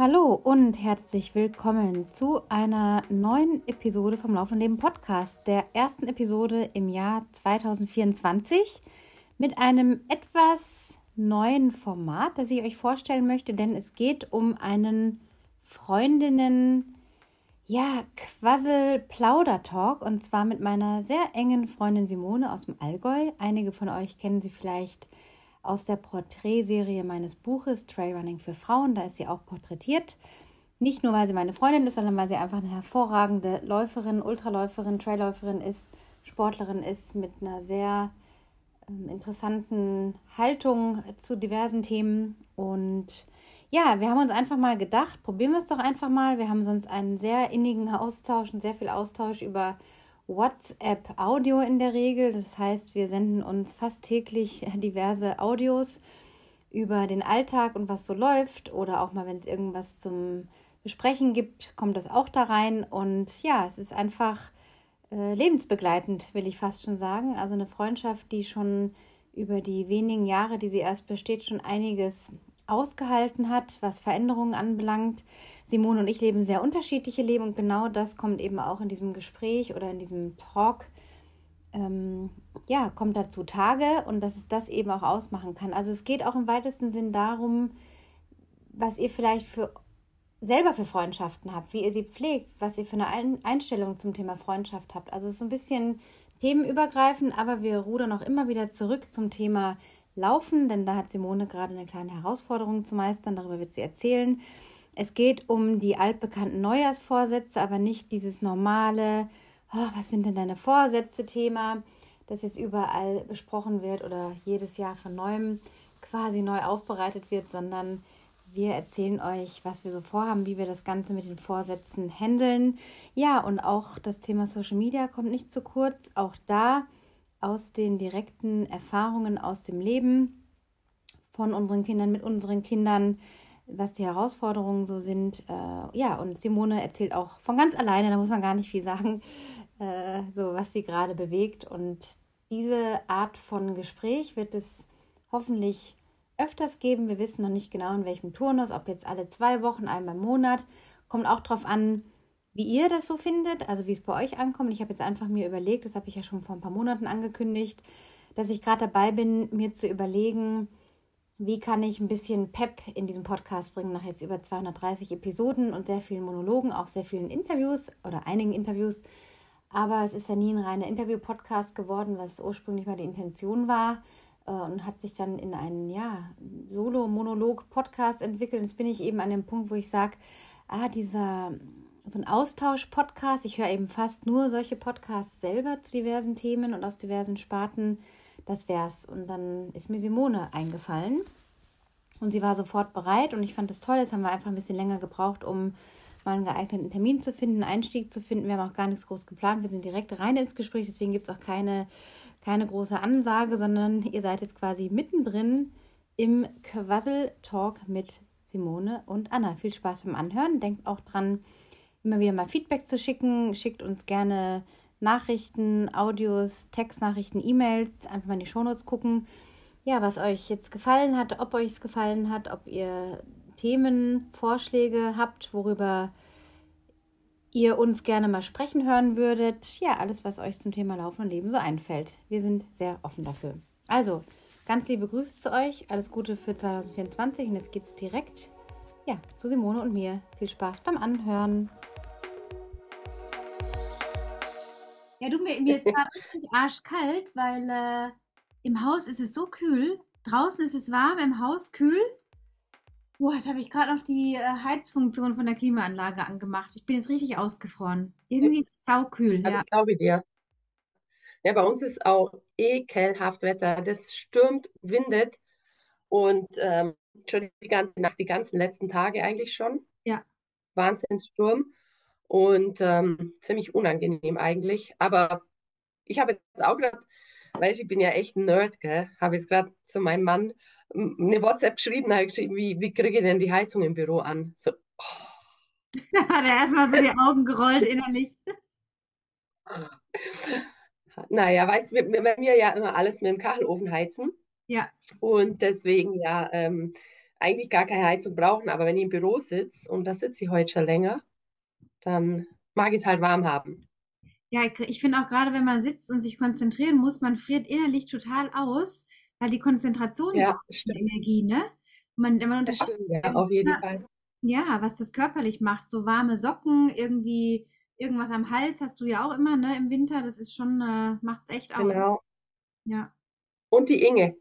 Hallo und herzlich willkommen zu einer neuen Episode vom Laufenden Leben Podcast, der ersten Episode im Jahr 2024 mit einem etwas neuen Format, das ich euch vorstellen möchte, denn es geht um einen Freundinnen ja, Quassel-Plauder-Talk und zwar mit meiner sehr engen Freundin Simone aus dem Allgäu. Einige von euch kennen sie vielleicht aus der Porträtserie meines Buches Trailrunning für Frauen. Da ist sie auch porträtiert. Nicht nur, weil sie meine Freundin ist, sondern weil sie einfach eine hervorragende Läuferin, Ultraläuferin, Trailläuferin ist, Sportlerin ist mit einer sehr ähm, interessanten Haltung zu diversen Themen. Und ja, wir haben uns einfach mal gedacht, probieren wir es doch einfach mal. Wir haben sonst einen sehr innigen Austausch und sehr viel Austausch über WhatsApp-Audio in der Regel. Das heißt, wir senden uns fast täglich diverse Audios über den Alltag und was so läuft. Oder auch mal, wenn es irgendwas zum Besprechen gibt, kommt das auch da rein. Und ja, es ist einfach äh, lebensbegleitend, will ich fast schon sagen. Also eine Freundschaft, die schon über die wenigen Jahre, die sie erst besteht, schon einiges ausgehalten hat, was Veränderungen anbelangt. Simone und ich leben sehr unterschiedliche Leben und genau das kommt eben auch in diesem Gespräch oder in diesem Talk, ähm, ja, kommt dazu Tage und dass es das eben auch ausmachen kann. Also es geht auch im weitesten Sinn darum, was ihr vielleicht für selber für Freundschaften habt, wie ihr sie pflegt, was ihr für eine Einstellung zum Thema Freundschaft habt. Also es ist ein bisschen themenübergreifend, aber wir rudern auch immer wieder zurück zum Thema Laufen, denn da hat Simone gerade eine kleine Herausforderung zu meistern, darüber wird sie erzählen. Es geht um die altbekannten Neujahrsvorsätze, aber nicht dieses normale, oh, was sind denn deine Vorsätze Thema, das jetzt überall besprochen wird oder jedes Jahr von neuem quasi neu aufbereitet wird, sondern wir erzählen euch, was wir so vorhaben, wie wir das Ganze mit den Vorsätzen handeln. Ja, und auch das Thema Social Media kommt nicht zu kurz. Auch da aus den direkten Erfahrungen aus dem Leben von unseren Kindern, mit unseren Kindern, was die Herausforderungen so sind. Äh, ja, und Simone erzählt auch von ganz alleine, da muss man gar nicht viel sagen, äh, so was sie gerade bewegt. Und diese Art von Gespräch wird es hoffentlich öfters geben. Wir wissen noch nicht genau, in welchem Turnus, ob jetzt alle zwei Wochen, einmal im Monat. Kommt auch darauf an, wie ihr das so findet, also wie es bei euch ankommt. Ich habe jetzt einfach mir überlegt, das habe ich ja schon vor ein paar Monaten angekündigt, dass ich gerade dabei bin, mir zu überlegen, wie kann ich ein bisschen Pep in diesem Podcast bringen, nach jetzt über 230 Episoden und sehr vielen Monologen, auch sehr vielen Interviews oder einigen Interviews. Aber es ist ja nie ein reiner Interview-Podcast geworden, was ursprünglich mal die Intention war äh, und hat sich dann in einen ja, Solo-Monolog-Podcast entwickelt. Jetzt bin ich eben an dem Punkt, wo ich sage, ah, dieser so ein Austausch-Podcast. Ich höre eben fast nur solche Podcasts selber zu diversen Themen und aus diversen Sparten. Das wär's. Und dann ist mir Simone eingefallen. Und sie war sofort bereit und ich fand das toll. Jetzt haben wir einfach ein bisschen länger gebraucht, um mal einen geeigneten Termin zu finden, einen Einstieg zu finden. Wir haben auch gar nichts groß geplant. Wir sind direkt rein ins Gespräch, deswegen gibt es auch keine, keine große Ansage, sondern ihr seid jetzt quasi mittendrin im Quassel-Talk mit Simone und Anna. Viel Spaß beim Anhören. Denkt auch dran, immer wieder mal Feedback zu schicken. Schickt uns gerne Nachrichten, Audios, Textnachrichten, E-Mails. Einfach mal in die Shownotes gucken. Ja, was euch jetzt gefallen hat, ob euch es gefallen hat, ob ihr Themen, Vorschläge habt, worüber ihr uns gerne mal sprechen hören würdet. Ja, alles, was euch zum Thema Laufen und Leben so einfällt. Wir sind sehr offen dafür. Also, ganz liebe Grüße zu euch. Alles Gute für 2024 und jetzt geht's direkt ja, zu Simone und mir. Viel Spaß beim Anhören. Ja, du, mir, mir ist gerade richtig arschkalt, weil äh, im Haus ist es so kühl. Draußen ist es warm, im Haus kühl. Boah, jetzt habe ich gerade noch die äh, Heizfunktion von der Klimaanlage angemacht. Ich bin jetzt richtig ausgefroren. Irgendwie ist es saukühl. Ja. Das glaube ich dir. Ja, bei uns ist auch ekelhaft Wetter. Das stürmt, windet und ähm, schon die ganze Nacht, die ganzen letzten Tage eigentlich schon. Ja. Wahnsinnssturm und ähm, ziemlich unangenehm eigentlich. Aber ich habe jetzt auch gerade, weil ich bin ja echt ein Nerd, gell, habe jetzt gerade zu meinem Mann eine WhatsApp geschrieben, habe geschrieben, wie, wie kriege ich denn die Heizung im Büro an? So, oh. Hat er erstmal so die Augen gerollt innerlich. Naja, weißt du, wir, wir ja immer alles mit dem Kachelofen heizen. Ja. Und deswegen, ja, ähm, eigentlich gar keine Heizung brauchen, aber wenn ich im Büro sitze, und da sitze ich heute schon länger, dann mag ich es halt warm haben. Ja, ich, finde auch gerade, wenn man sitzt und sich konzentrieren muss, man friert innerlich total aus, weil die Konzentration Ja, stimmt. Energie, ne? Man, man Das unterschätzt stimmt, ja, irgendwie auf jeden Fall. ja, was das körperlich macht. So warme Socken, irgendwie irgendwas am Hals hast du ja auch immer, ne, im Winter. Das ist schon, äh, macht's echt aus. Genau. Ja. Und die Inge.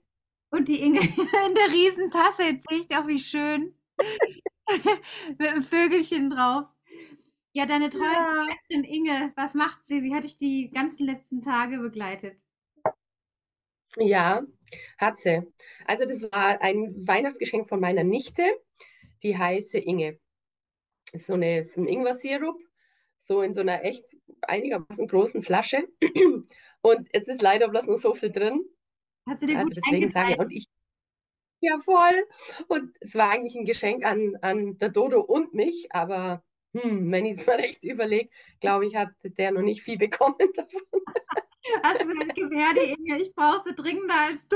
Und die Inge in der Riesentasse, jetzt sehe ich auch, wie schön. Mit einem Vögelchen drauf. Ja, deine treue Ja. Begleiterin Inge, was macht sie? Sie hat dich die ganzen letzten Tage begleitet. Ja, hat sie. Also das war ein Weihnachtsgeschenk von meiner Nichte, die heiße Inge. Ist so eine, ist ein Ingwer-Sirup, so in so einer echt einigermaßen großen Flasche. Und jetzt ist leider bloß noch so viel drin. Hast du dir Also gut deswegen sage ich, und ich, ja voll. Und es war eigentlich ein Geschenk an, an der Dodo und mich, aber hm, wenn ich es mir recht überlege, glaube ich, hat der noch nicht viel bekommen davon. Hast du gesagt, die Inge, ich brauche sie dringender als du.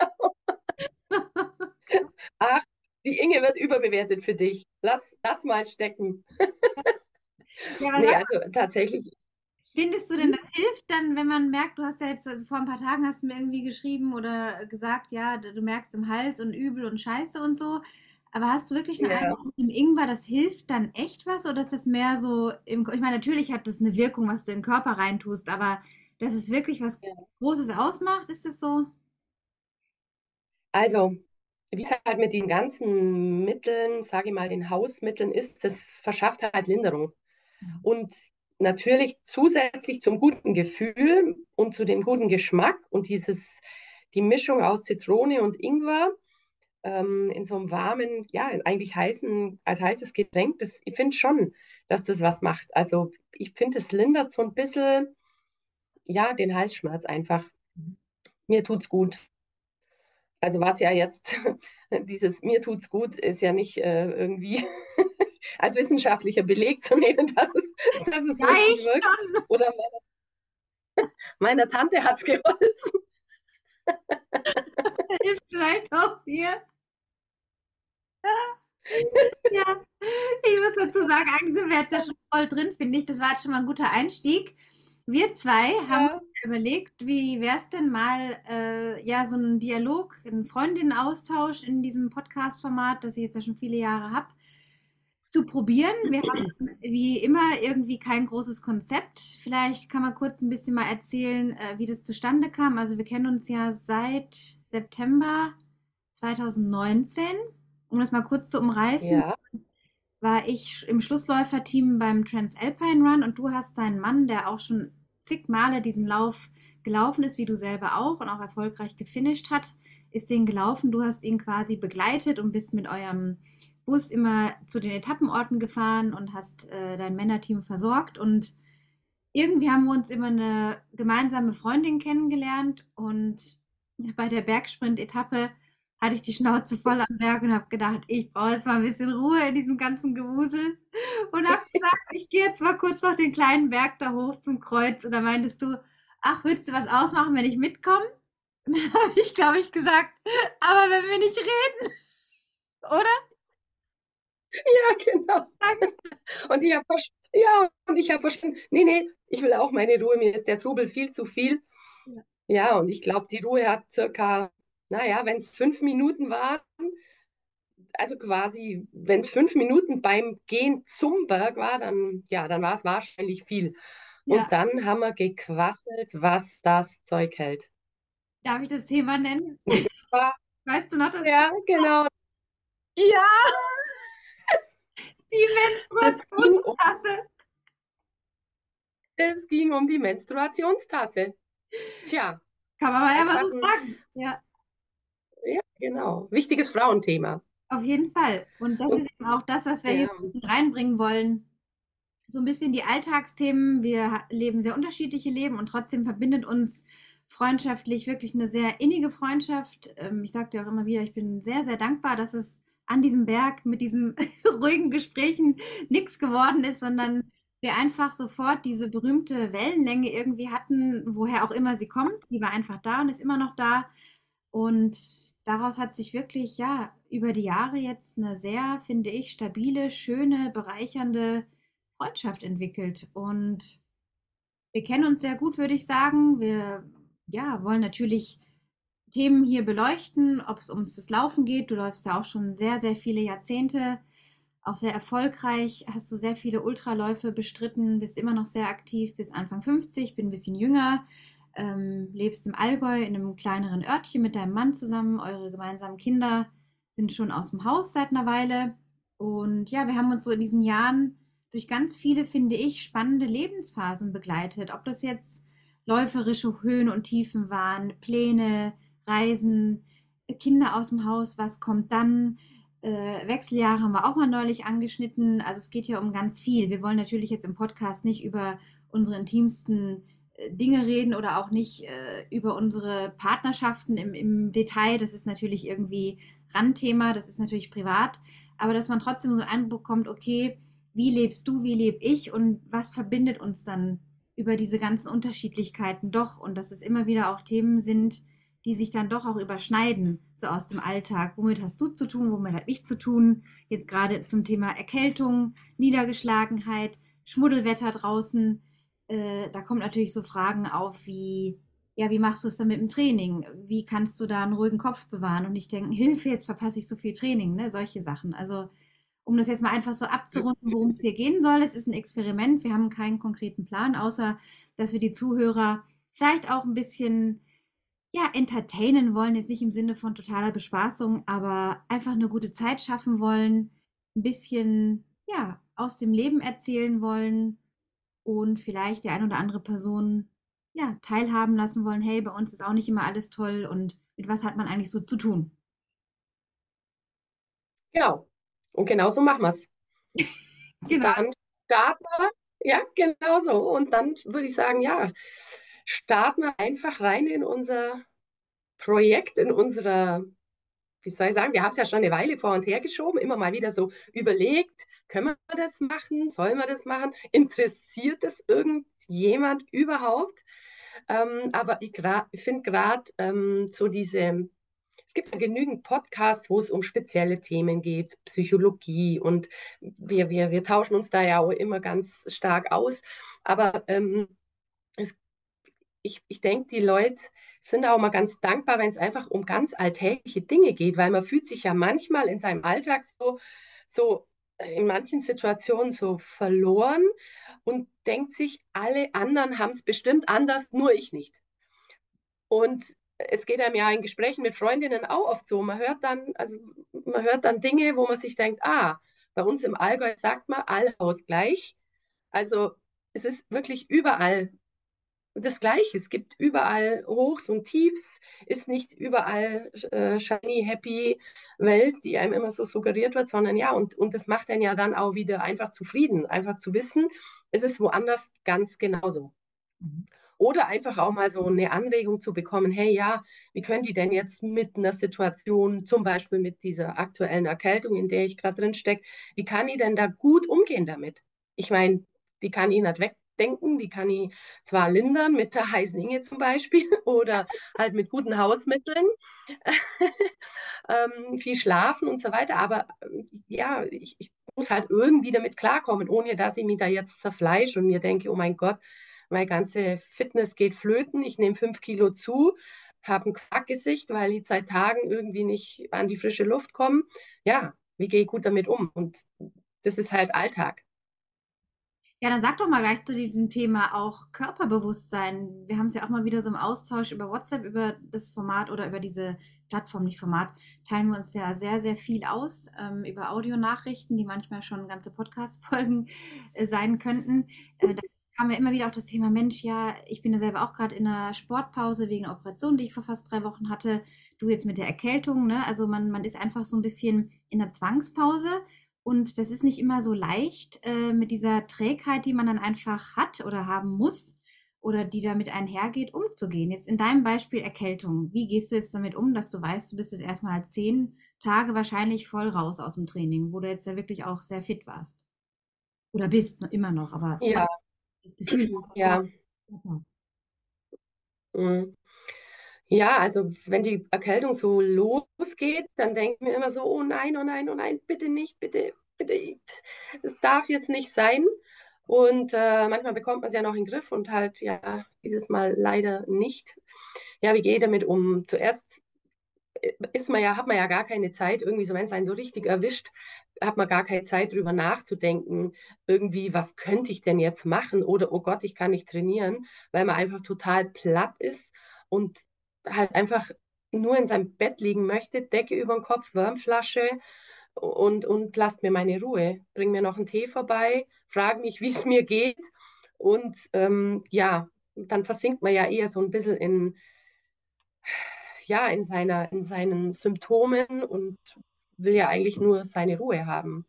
Ach, die Inge wird überbewertet für dich. Lass das mal stecken. Ja, Nee, also tatsächlich, findest du denn, das hilft dann, wenn man merkt, du hast ja jetzt, also vor ein paar Tagen hast du mir irgendwie geschrieben oder gesagt, ja, du merkst im Hals und übel und Scheiße und so. Aber hast du wirklich einen ja. Eindruck mit dem Ingwer, das hilft dann echt was? Oder ist das mehr so im, ich meine, natürlich hat das eine Wirkung, was du in den Körper reintust, aber dass es wirklich was. Großes ausmacht, ist das so? Also, wie es halt mit den ganzen Mitteln, sage ich mal, den Hausmitteln ist, das verschafft halt Linderung. Mhm. Und natürlich zusätzlich zum guten Gefühl und zu dem guten Geschmack und dieses, die Mischung aus Zitrone und Ingwer ähm, in so einem warmen, ja, eigentlich heißen, als heißes Getränk, das, ich finde schon, dass das was macht. Also ich finde, es lindert so ein bisschen, ja, den Halsschmerz einfach. Mir tut's gut. Also was ja jetzt, dieses mir tut's gut, ist ja nicht äh, irgendwie als wissenschaftlicher Beleg zu nehmen, dass es, dass es Ja, wirklich ich wirkt. schon. Oder meiner, meiner Tante hat's geholfen. Hilft vielleicht auch mir. Ja, ich muss dazu sagen, eigentlich sind wir jetzt ja schon voll drin, finde ich. Das war jetzt schon mal ein guter Einstieg. Wir zwei haben Ja. uns überlegt, wie wäre es denn mal, äh, ja, so ein Dialog, ein Freundinnenaustausch in diesem Podcast-Format, das ich jetzt ja schon viele Jahre habe, zu probieren. Wir haben wie immer irgendwie kein großes Konzept. Vielleicht kann man kurz ein bisschen mal erzählen, äh, wie das zustande kam. Also wir kennen uns ja seit September 2019. Um das mal kurz zu umreißen, Ja, war ich im Schlussläuferteam beim Transalpine Run und du hast deinen Mann, der auch schon zig Male diesen Lauf gelaufen ist, wie du selber auch und auch erfolgreich gefinisht hat, ist den gelaufen. Du hast ihn quasi begleitet und bist mit eurem Bus immer zu den Etappenorten gefahren und hast äh, dein Männerteam versorgt. Und irgendwie haben wir uns immer eine gemeinsame Freundin kennengelernt und bei der Bergsprint-Etappe hatte ich die Schnauze voll am Berg und habe gedacht, ich brauche jetzt mal ein bisschen Ruhe in diesem ganzen Gewusel und habe gesagt, ich gehe jetzt mal kurz noch den kleinen Berg da hoch zum Kreuz. Und da meintest du, ach, willst du was ausmachen, wenn ich mitkomme? Und dann habe ich, glaube ich, gesagt, aber wenn wir nicht reden, oder? Ja, genau. Und ich habe ja, und ich habe verstanden, nee, nee, ich will auch meine Ruhe, mir ist der Trubel viel zu viel. Ja. Ja, und ich glaube, die Ruhe hat circa, naja, wenn es fünf Minuten waren, also quasi, wenn es fünf Minuten beim Gehen zum Berg war, dann, ja, dann war es wahrscheinlich viel. Und Ja, dann haben wir gequasselt, was das Zeug hält. darf ich das Thema nennen? Und Weißt du noch, das ja, genau. Ja, die Menstruationstasse. es ging um die Menstruationstasse. Tja, Kann man mal ja so ein, sagen. Ja, ja, genau, wichtiges Frauenthema. auf jeden Fall. Und das Und ist eben auch das, was wir hier ja, bisschen reinbringen wollen. So ein bisschen die Alltagsthemen. Wir leben sehr unterschiedliche Leben und trotzdem verbindet uns freundschaftlich wirklich eine sehr innige Freundschaft. Ähm, ich sage dir auch immer wieder, ich bin sehr, sehr dankbar, dass es an diesem Berg mit diesen ruhigen Gesprächen nichts geworden ist, sondern wir einfach sofort diese berühmte Wellenlänge irgendwie hatten, woher auch immer sie kommt. Die war einfach da und ist immer noch da. Und daraus hat sich wirklich, ja, über die Jahre jetzt eine sehr, finde ich, stabile, schöne, bereichernde Freundschaft entwickelt. Und wir kennen uns sehr gut, würde ich sagen. Wir, ja, wollen natürlich Themen hier beleuchten, ob es ums das Laufen geht. Du läufst ja auch schon sehr, sehr viele Jahrzehnte, auch sehr erfolgreich, hast du sehr viele Ultraläufe bestritten, bist immer noch sehr aktiv, bis Anfang 50, bin ein bisschen jünger, ähm, lebst im Allgäu in einem kleineren Örtchen mit deinem Mann zusammen. Eure gemeinsamen Kinder sind schon aus dem Haus seit einer Weile. Und ja, wir haben uns so in diesen Jahren durch ganz viele, finde ich, spannende Lebensphasen begleitet. Ob das jetzt läuferische Höhen und Tiefen waren, Pläne, Reisen, Kinder aus dem Haus, was kommt dann? Äh, Wechseljahre haben wir auch mal neulich angeschnitten. Also es geht ja um ganz viel. Wir wollen natürlich jetzt im Podcast nicht über unsere intimsten äh, Dinge reden oder auch nicht äh, über unsere Partnerschaften im, im Detail. Das ist natürlich irgendwie Randthema, das ist natürlich privat. Aber dass man trotzdem so einen Eindruck bekommt, okay, wie lebst du, wie lebe ich und was verbindet uns dann über diese ganzen Unterschiedlichkeiten doch und dass es immer wieder auch Themen sind, die sich dann doch auch überschneiden, so aus dem Alltag. Womit hast du zu tun, womit habe ich zu tun? Jetzt gerade zum Thema Erkältung, Niedergeschlagenheit, Schmuddelwetter draußen. Äh, da kommen natürlich so Fragen auf wie, ja, wie machst du es dann mit dem Training? Wie kannst du da einen ruhigen Kopf bewahren und nicht denken, Hilfe, jetzt verpasse ich so viel Training, ne? Solche Sachen. Also um das jetzt mal einfach so abzurunden, worum es hier gehen soll. Es ist ein Experiment. Wir haben keinen konkreten Plan, außer dass wir die Zuhörer vielleicht auch ein bisschen ja, entertainen wollen, jetzt nicht im Sinne von totaler Bespaßung, aber einfach eine gute Zeit schaffen wollen, ein bisschen ja, aus dem Leben erzählen wollen und vielleicht die ein oder andere Person ja, teilhaben lassen wollen, hey, bei uns ist auch nicht immer alles toll und mit was hat man eigentlich so zu tun? Genau. Und genau so machen wir es. genau. Dann starten wir, ja, genau so. Und dann würde ich sagen, ja, starten wir einfach rein in unser Projekt, in unsere, wie soll ich sagen, wir haben es ja schon eine Weile vor uns hergeschoben, immer mal wieder so überlegt, können wir das machen, sollen wir das machen, interessiert es irgendjemand überhaupt? Ähm, aber ich, ich finde gerade ähm, so diese es gibt ja genügend Podcasts, wo es um spezielle Themen geht, Psychologie und wir, wir, wir tauschen uns da ja auch immer ganz stark aus. Aber ähm, es, ich, ich denke, die Leute sind auch mal ganz dankbar, wenn es einfach um ganz alltägliche Dinge geht, weil man fühlt sich ja manchmal in seinem Alltag so, so in manchen Situationen so verloren und denkt sich, alle anderen haben es bestimmt anders, nur ich nicht. Und es geht einem ja in Gesprächen mit Freundinnen auch oft so. Man hört dann, also man hört dann Dinge, wo man sich denkt, ah, bei uns im Allgäu sagt man Allhaus gleich. Also es ist wirklich überall das Gleiche. Es gibt überall Hochs und Tiefs, ist nicht überall äh, shiny, happy Welt, die einem immer so suggeriert wird, sondern ja, und, und das macht einen ja dann auch wieder einfach zufrieden, einfach zu wissen, es ist woanders ganz genauso. Mhm. Oder einfach auch mal so eine Anregung zu bekommen, hey ja, wie können die denn jetzt mit einer Situation, zum Beispiel mit dieser aktuellen Erkältung, in der ich gerade drin stecke, wie kann ich denn da gut umgehen damit? Ich meine, die kann ich nicht wegdenken, die kann ich zwar lindern mit der heißen Inge zum Beispiel oder halt mit guten Hausmitteln, ähm, viel schlafen und so weiter, aber ja, ich, ich muss halt irgendwie damit klarkommen, ohne dass ich mich da jetzt zerfleische und mir denke, oh mein Gott, meine ganze Fitness geht flöten, ich nehme fünf Kilo zu, habe ein Quackgesicht, weil ich seit Tagen irgendwie nicht an die frische Luft komme. Ja, wie gehe ich gut damit um? Und das ist halt Alltag. Ja, dann sag doch mal gleich zu diesem Thema auch Körperbewusstsein. Wir haben es ja auch mal wieder so im Austausch über WhatsApp, über das Format oder über diese Plattform, nicht Format, teilen wir uns ja sehr, sehr viel aus ähm, über Audionachrichten, die manchmal schon ganze Podcast-Folgen äh, sein könnten. Äh, da haben wir immer wieder auch das Thema, Mensch, ja, ich bin ja selber auch gerade in einer Sportpause wegen einer Operation, die ich vor fast drei Wochen hatte. Du jetzt mit der Erkältung, ne? Also man, man ist einfach so ein bisschen in der Zwangspause und das ist nicht immer so leicht äh, mit dieser Trägheit, die man dann einfach hat oder haben muss oder die damit einhergeht, umzugehen. Jetzt in deinem Beispiel Erkältung. Wie gehst du jetzt damit um, dass du weißt, du bist jetzt erstmal zehn Tage wahrscheinlich voll raus aus dem Training, wo du jetzt ja wirklich auch sehr fit warst? Oder bist immer noch, aber ja das Gefühl hast. Ja. Mhm. Ja, also wenn die Erkältung so losgeht, dann denke ich mir immer so, oh nein, oh nein, oh nein, bitte nicht, bitte, bitte, es darf jetzt nicht sein. Und äh, manchmal bekommt man es ja noch in den Griff und halt, ja, dieses Mal leider nicht. Ja, wie gehe ich damit um? Zuerst ist man ja, hat man ja gar keine Zeit, irgendwie so, wenn es einen so richtig erwischt, hat man gar keine Zeit, drüber nachzudenken, irgendwie, was könnte ich denn jetzt machen? Oder, oh Gott, ich kann nicht trainieren, weil man einfach total platt ist und halt einfach nur in seinem Bett liegen möchte, Decke über den Kopf, Wärmflasche und, und lasst mir meine Ruhe. Bring mir noch einen Tee vorbei, frag mich, wie es mir geht. Und ähm, ja, dann versinkt man ja eher so ein bisschen in, ja, in, seiner, in seinen Symptomen und will ja eigentlich nur seine Ruhe haben.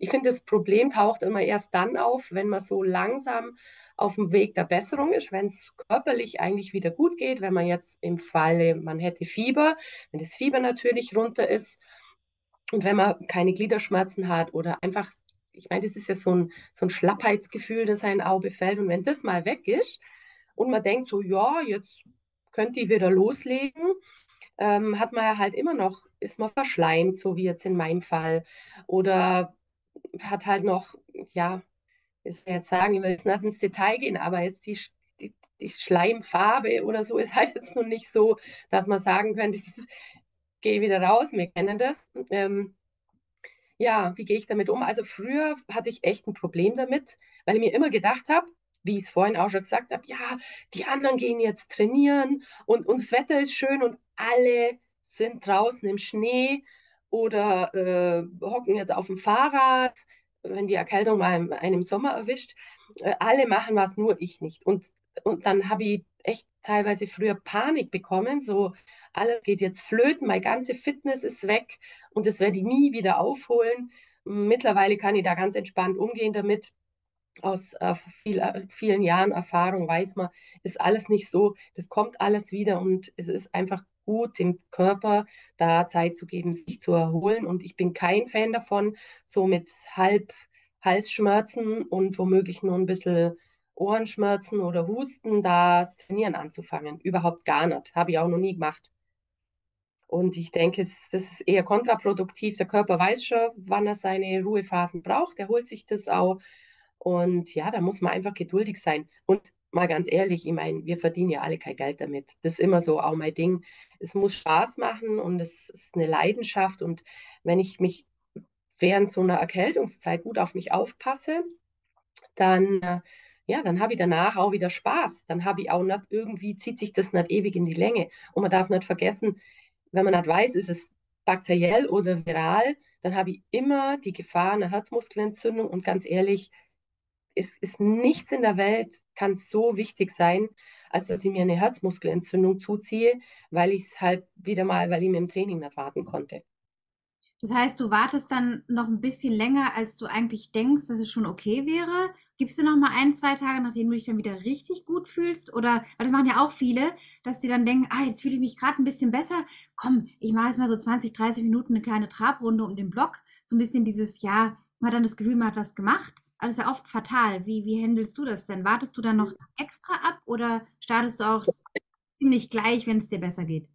Ich finde, das Problem taucht immer erst dann auf, wenn man so langsam auf dem Weg der Besserung ist, wenn es körperlich eigentlich wieder gut geht, wenn man jetzt im Falle, man hätte Fieber, wenn das Fieber natürlich runter ist und wenn man keine Gliederschmerzen hat oder einfach, ich meine, das ist ja so ein, so ein Schlappheitsgefühl, das ein Auge fällt und wenn das mal weg ist und man denkt so, ja, jetzt könnte ich wieder loslegen, ähm, hat man ja halt immer noch, ist man verschleimt, so wie jetzt in meinem Fall. Oder hat halt noch, ja, ist jetzt sagen, ich will jetzt nicht ins Detail gehen, aber jetzt die, die, die Schleimfarbe oder so ist halt jetzt noch nicht so, dass man sagen könnte, ich gehe wieder raus, wir kennen das. Ähm, ja, wie gehe ich damit um? Also früher hatte ich echt ein Problem damit, weil ich mir immer gedacht habe, wie ich es vorhin auch schon gesagt habe, ja, die anderen gehen jetzt trainieren und, und das Wetter ist schön und alle sind draußen im Schnee oder äh, hocken jetzt auf dem Fahrrad, wenn die Erkältung mal einen im Sommer erwischt. Äh, alle machen was, nur ich nicht. Und, und dann habe ich echt teilweise früher Panik bekommen, so alles geht jetzt flöten, meine ganze Fitness ist weg und das werde ich nie wieder aufholen. Mittlerweile kann ich da ganz entspannt umgehen damit aus äh, viel, äh, vielen Jahren Erfahrung weiß man, ist alles nicht so, das kommt alles wieder und es ist einfach gut, dem Körper da Zeit zu geben, sich zu erholen. Und ich bin kein Fan davon, so mit halb Halsschmerzen und womöglich nur ein bisschen Ohrenschmerzen oder Husten, das Trainieren anzufangen. Überhaupt gar nicht. Habe ich auch noch nie gemacht. Und ich denke, das ist eher kontraproduktiv. Der Körper weiß schon, wann er seine Ruhephasen braucht. Er holt sich das auch. Und ja, da muss man einfach geduldig sein. Und mal ganz ehrlich, ich meine, wir verdienen ja alle kein Geld damit. Das ist immer so auch mein Ding. Es muss Spaß machen und es ist eine Leidenschaft. Und wenn ich mich während so einer Erkältungszeit gut auf mich aufpasse, dann, äh, ja, dann habe ich danach auch wieder Spaß. Dann habe ich auch nicht irgendwie, zieht sich das nicht ewig in die Länge. Und man darf nicht vergessen, wenn man nicht weiß, ist es bakteriell oder viral, dann habe ich immer die Gefahr einer Herzmuskelentzündung. Und ganz ehrlich, es ist nichts in der Welt, kann so wichtig sein, als dass ich mir eine Herzmuskelentzündung zuziehe, weil ich es halt wieder mal, weil ich mir im Training nicht warten konnte. Das heißt, du wartest dann noch ein bisschen länger, als du eigentlich denkst, dass es schon okay wäre. Gibst du noch mal ein, zwei Tage, nachdem du dich dann wieder richtig gut fühlst? Oder, weil das machen ja auch viele, dass sie dann denken, ah, jetzt fühle ich mich gerade ein bisschen besser. Komm, ich mache jetzt mal so 20, 30 Minuten eine kleine Trabrunde um den Block. So ein bisschen dieses, ja, man hat dann das Gefühl, man hat was gemacht. Aber das ist ja oft fatal. Wie, wie handelst du das denn? Wartest du dann noch extra ab oder startest du auch ziemlich gleich, wenn es dir besser geht?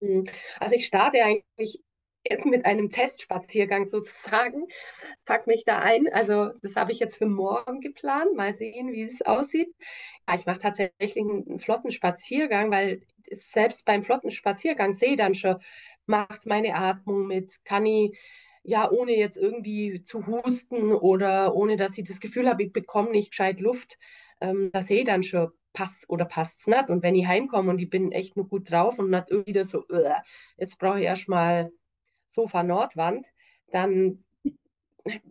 Hm, also ich starte eigentlich erst mit einem Testspaziergang sozusagen, pack mich da ein. Also das habe ich jetzt für morgen geplant. Mal sehen, wie es aussieht. Ja, ich mache tatsächlich einen flotten Spaziergang, weil selbst beim flotten Spaziergang sehe ich dann schon, macht es meine Atmung mit, kann ich ja, ohne jetzt irgendwie zu husten oder ohne dass ich das Gefühl habe, ich bekomme nicht gescheit Luft, ähm, da sehe ich dann schon, passt oder passt es nicht. Und wenn ich heimkomme und ich bin echt nur gut drauf und nicht wieder so, uh, jetzt brauche ich erstmal Sofa Nordwand, dann,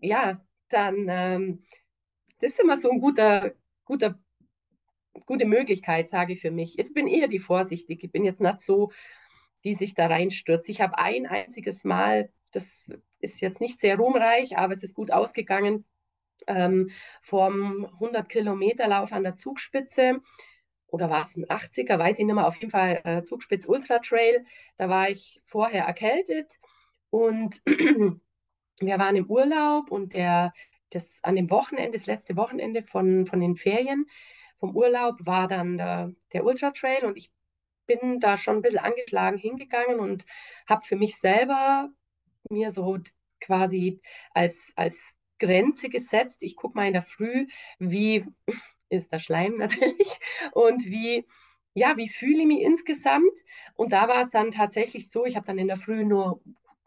ja, dann, ähm, das ist immer so ein guter, guter, gute Möglichkeit, sage ich für mich. Ich bin eher die vorsichtig. Ich bin jetzt nicht so, die sich da reinstürzt. Ich habe ein einziges Mal, das ist jetzt nicht sehr ruhmreich, aber es ist gut ausgegangen. Ähm, vom 100 Kilometer Lauf an der Zugspitze oder war es ein 80er, weiß ich nicht mehr, auf jeden Fall äh, Zugspitz Ultra Trail. Da war ich vorher erkältet und wir waren im Urlaub und der, das an dem Wochenende, das letzte Wochenende von, von den Ferien vom Urlaub war dann der, der Ultra Trail und ich bin da schon ein bisschen angeschlagen hingegangen und habe für mich selber mir so quasi als, als Grenze gesetzt. Ich gucke mal in der Früh, wie ist der Schleim natürlich und wie, ja, wie fühle ich mich insgesamt. Und da war es dann tatsächlich so, ich habe dann in der Früh nur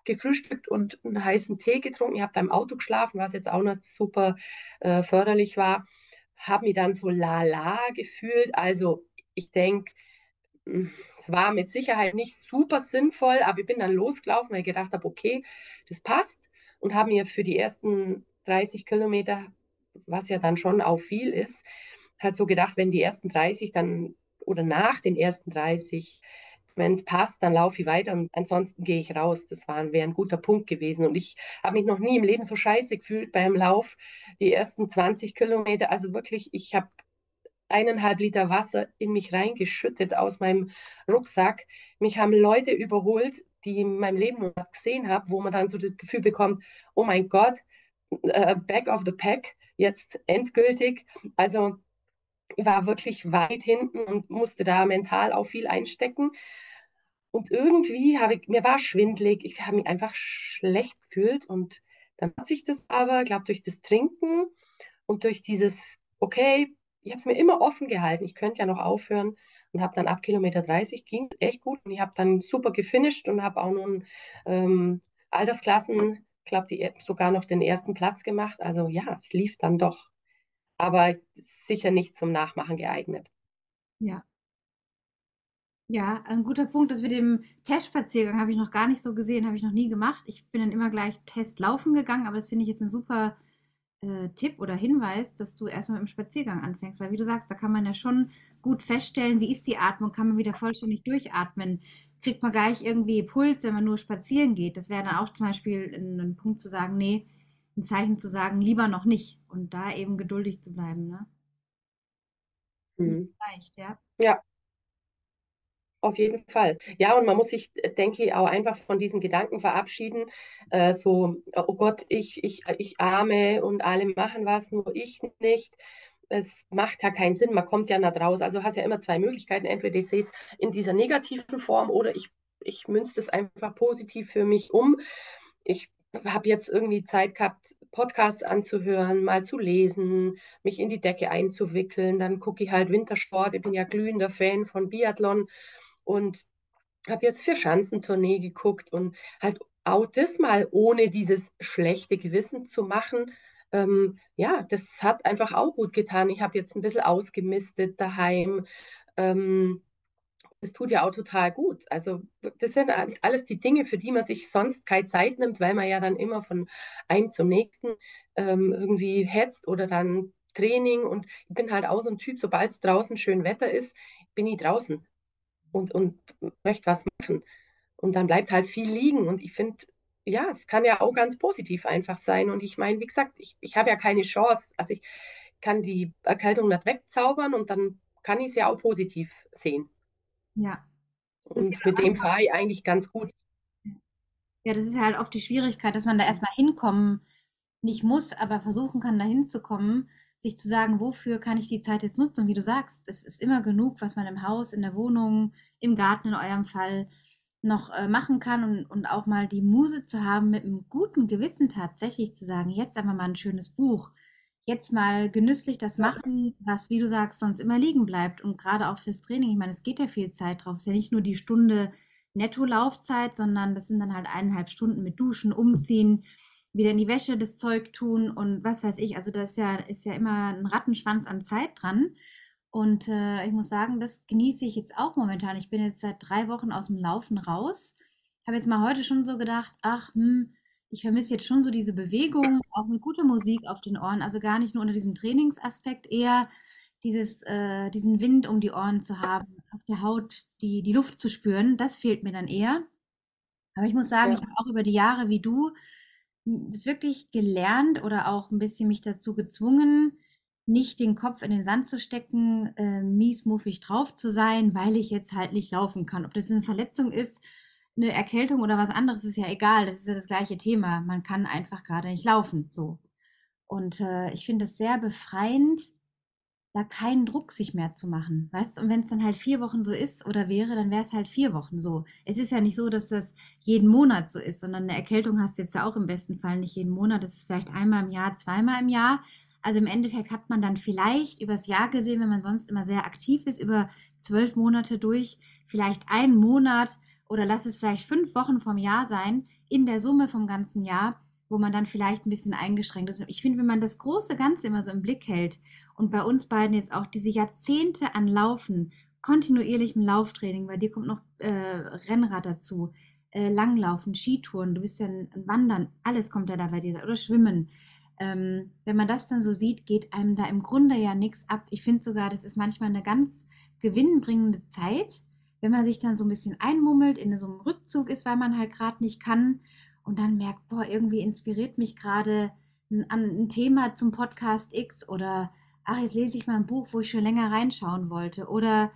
gefrühstückt und einen heißen Tee getrunken. Ich habe da im Auto geschlafen, was jetzt auch nicht super äh, förderlich war. Habe mich dann so lala gefühlt. Also ich denke, es war mit Sicherheit nicht super sinnvoll, aber ich bin dann losgelaufen, weil ich gedacht habe, okay, das passt und habe mir für die ersten 30 Kilometer, was ja dann schon auch viel ist, halt so gedacht, wenn die ersten 30 dann oder nach den ersten 30, wenn es passt, dann laufe ich weiter und ansonsten gehe ich raus. Das wäre ein guter Punkt gewesen. Und ich habe mich noch nie im Leben so scheiße gefühlt beim Lauf. Die ersten 20 Kilometer, also wirklich, ich habe eineinhalb Liter Wasser in mich reingeschüttet aus meinem Rucksack. Mich haben Leute überholt, die in meinem Leben noch gesehen habe, wo man dann so das Gefühl bekommt, oh mein Gott, uh, back of the pack, jetzt endgültig. Also war wirklich weit hinten und musste da mental auch viel einstecken. Und irgendwie habe ich, mir war schwindlig, ich habe mich einfach schlecht gefühlt und dann hat sich das aber, ich glaube, durch das Trinken und durch dieses, okay, ich habe es mir immer offen gehalten, ich könnte ja noch aufhören und habe dann ab Kilometer 30 ging es echt gut und ich habe dann super gefinisht und habe auch nun ähm, Altersklassen, glaube, die sogar noch den ersten Platz gemacht. Also ja, es lief dann doch aber sicher nicht zum Nachmachen geeignet. Ja. Ja, ein guter Punkt, das mit dem Testspaziergang habe ich noch gar nicht so gesehen, habe ich noch nie gemacht. Ich bin dann immer gleich Test laufen gegangen, aber das finde ich jetzt ein super äh, Tipp oder Hinweis, dass du erstmal mit dem Spaziergang anfängst, weil wie du sagst, da kann man ja schon gut feststellen, wie ist die Atmung, kann man wieder vollständig durchatmen, kriegt man gleich irgendwie Puls, wenn man nur spazieren geht. Das wäre dann auch zum Beispiel ein, ein Punkt zu sagen, nee, ein Zeichen zu sagen, lieber noch nicht und da eben geduldig zu bleiben. Ne? Mhm. Leicht, ja. Ja, auf jeden Fall. Ja, und man muss sich, denke ich, auch einfach von diesen Gedanken verabschieden. Äh, so, oh Gott, ich, ich, ich arme und alle machen was, nur ich nicht. Es macht ja keinen Sinn, man kommt ja nicht raus. Also hast ja immer zwei Möglichkeiten. Entweder ich sehe es in dieser negativen Form oder ich, ich münze es einfach positiv für mich um. Ich habe jetzt irgendwie Zeit gehabt, Podcasts anzuhören, mal zu lesen, mich in die Decke einzuwickeln. Dann gucke ich halt Wintersport. Ich bin ja glühender Fan von Biathlon und habe jetzt für Schanzentournee geguckt und halt auch das mal ohne dieses schlechte Gewissen zu machen. Ähm, ja, das hat einfach auch gut getan. Ich habe jetzt ein bisschen ausgemistet daheim. Ähm, das tut ja auch total gut. Also das sind alles die Dinge, für die man sich sonst keine Zeit nimmt, weil man ja dann immer von einem zum nächsten ähm, irgendwie hetzt oder dann Training. Und ich bin halt auch so ein Typ, sobald es draußen schön Wetter ist, bin ich draußen und, und möchte was machen. Und dann bleibt halt viel liegen. Und ich finde, ja, es kann ja auch ganz positiv einfach sein. Und ich meine, wie gesagt, ich, ich habe ja keine Chance. Also ich kann die Erkältung nicht wegzaubern und dann kann ich es ja auch positiv sehen. Ja. Und mit dem fahre ich eigentlich ganz gut. Ja, das ist ja halt oft die Schwierigkeit, dass man da erstmal hinkommen nicht muss, aber versuchen kann, da hinzukommen, sich zu sagen, wofür kann ich die Zeit jetzt nutzen? Und wie du sagst, es ist immer genug, was man im Haus, in der Wohnung, im Garten in eurem Fall noch äh, machen kann und, und auch mal die Muse zu haben, mit einem guten Gewissen tatsächlich zu sagen, jetzt einfach mal ein schönes Buch, jetzt mal genüsslich das machen, was, wie du sagst, sonst immer liegen bleibt. Und gerade auch fürs Training, ich meine, es geht ja viel Zeit drauf. Es ist ja nicht nur die Stunde Netto-Laufzeit, sondern das sind dann halt eineinhalb Stunden mit Duschen, Umziehen, wieder in die Wäsche das Zeug tun und was weiß ich. Also da ist ja, ist ja immer ein Rattenschwanz an Zeit dran. Und äh, ich muss sagen, das genieße ich jetzt auch momentan. Ich bin jetzt seit drei Wochen aus dem Laufen raus. Habe jetzt mal heute schon so gedacht, ach, hm, ich vermisse jetzt schon so diese Bewegung, auch mit guter Musik auf den Ohren, also gar nicht nur unter diesem Trainingsaspekt, eher dieses, äh, diesen Wind um die Ohren zu haben, auf der Haut die, die Luft zu spüren, das fehlt mir dann eher. Aber ich muss sagen, ja. ich habe auch über die Jahre wie du das wirklich gelernt oder auch ein bisschen mich dazu gezwungen, nicht den Kopf in den Sand zu stecken, äh, miesmuffig drauf zu sein, weil ich jetzt halt nicht laufen kann. Ob das eine Verletzung ist, eine Erkältung oder was anderes ist ja egal, das ist ja das gleiche Thema. Man kann einfach gerade nicht laufen, so. Und äh, ich finde es sehr befreiend, da keinen Druck sich mehr zu machen, weißt? Und wenn es dann halt vier Wochen so ist oder wäre, dann wäre es halt vier Wochen so. Es ist ja nicht so, dass das jeden Monat so ist, sondern eine Erkältung hast du jetzt ja auch im besten Fall nicht jeden Monat. Das ist vielleicht einmal im Jahr, zweimal im Jahr. Also im Endeffekt hat man dann vielleicht übers Jahr gesehen, wenn man sonst immer sehr aktiv ist, über zwölf Monate durch, vielleicht einen Monat oder lass es vielleicht fünf Wochen vom Jahr sein, in der Summe vom ganzen Jahr, wo man dann vielleicht ein bisschen eingeschränkt ist. Ich finde, wenn man das große Ganze immer so im Blick hält und bei uns beiden jetzt auch diese Jahrzehnte an Laufen, kontinuierlichem Lauftraining, bei dir kommt noch äh, Rennrad dazu, äh, Langlaufen, Skitouren, du bist ja ein Wandern, alles kommt ja da bei dir, oder Schwimmen. Ähm, wenn man das dann so sieht, geht einem da im Grunde ja nichts ab. Ich finde sogar, das ist manchmal eine ganz gewinnbringende Zeit, wenn man sich dann so ein bisschen einmummelt, in so einem Rückzug ist, weil man halt gerade nicht kann und dann merkt, boah, irgendwie inspiriert mich gerade ein, ein Thema zum Podcast X oder ach, jetzt lese ich mal ein Buch, wo ich schon länger reinschauen wollte. Oder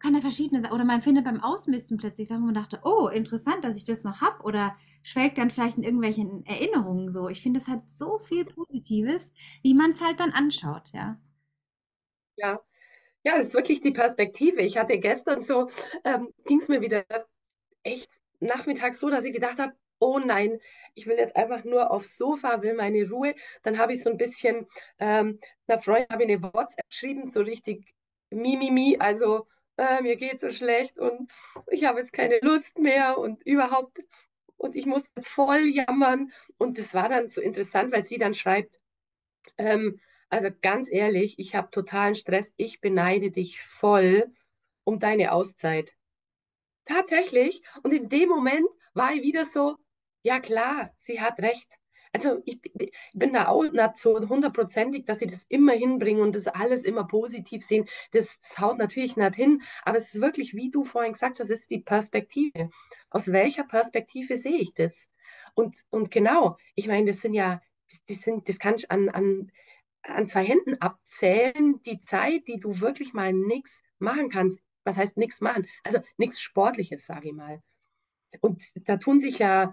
kann er verschiedene Sachen, oder man findet beim Ausmisten plötzlich Sachen, wo man dachte, oh, interessant, dass ich das noch habe. Oder schwelgt dann vielleicht in irgendwelchen Erinnerungen so. Ich finde, es hat so viel Positives, wie man es halt dann anschaut, ja. Ja. Ja, es ist wirklich die Perspektive. Ich hatte gestern so, ähm, ging es mir wieder echt nachmittags so, dass ich gedacht habe, oh nein, ich will jetzt einfach nur aufs Sofa, will meine Ruhe. Dann habe ich so ein bisschen, ähm, einer Freundin habe ich eine WhatsApp geschrieben, so richtig Mimimi, mi, mi, also äh, mir geht so schlecht und ich habe jetzt keine Lust mehr und überhaupt, und ich muss jetzt voll jammern. Und das war dann so interessant, weil sie dann schreibt, ähm, also ganz ehrlich, ich habe totalen Stress, ich beneide dich voll um deine Auszeit. Tatsächlich. Und in dem Moment war ich wieder so, ja klar, sie hat recht. Also ich, ich bin da auch nicht so hundertprozentig, dass sie das immer hinbringen und das alles immer positiv sehen. Das, das haut natürlich nicht hin, aber es ist wirklich, wie du vorhin gesagt hast, es ist die Perspektive. Aus welcher Perspektive sehe ich das? Und, und genau, ich meine, das sind ja, das, sind, das kann ich an, an, an zwei Händen abzählen, die Zeit, die du wirklich mal nichts machen kannst. Was heißt nichts machen? Also nichts Sportliches, sage ich mal. Und da tun sich ja,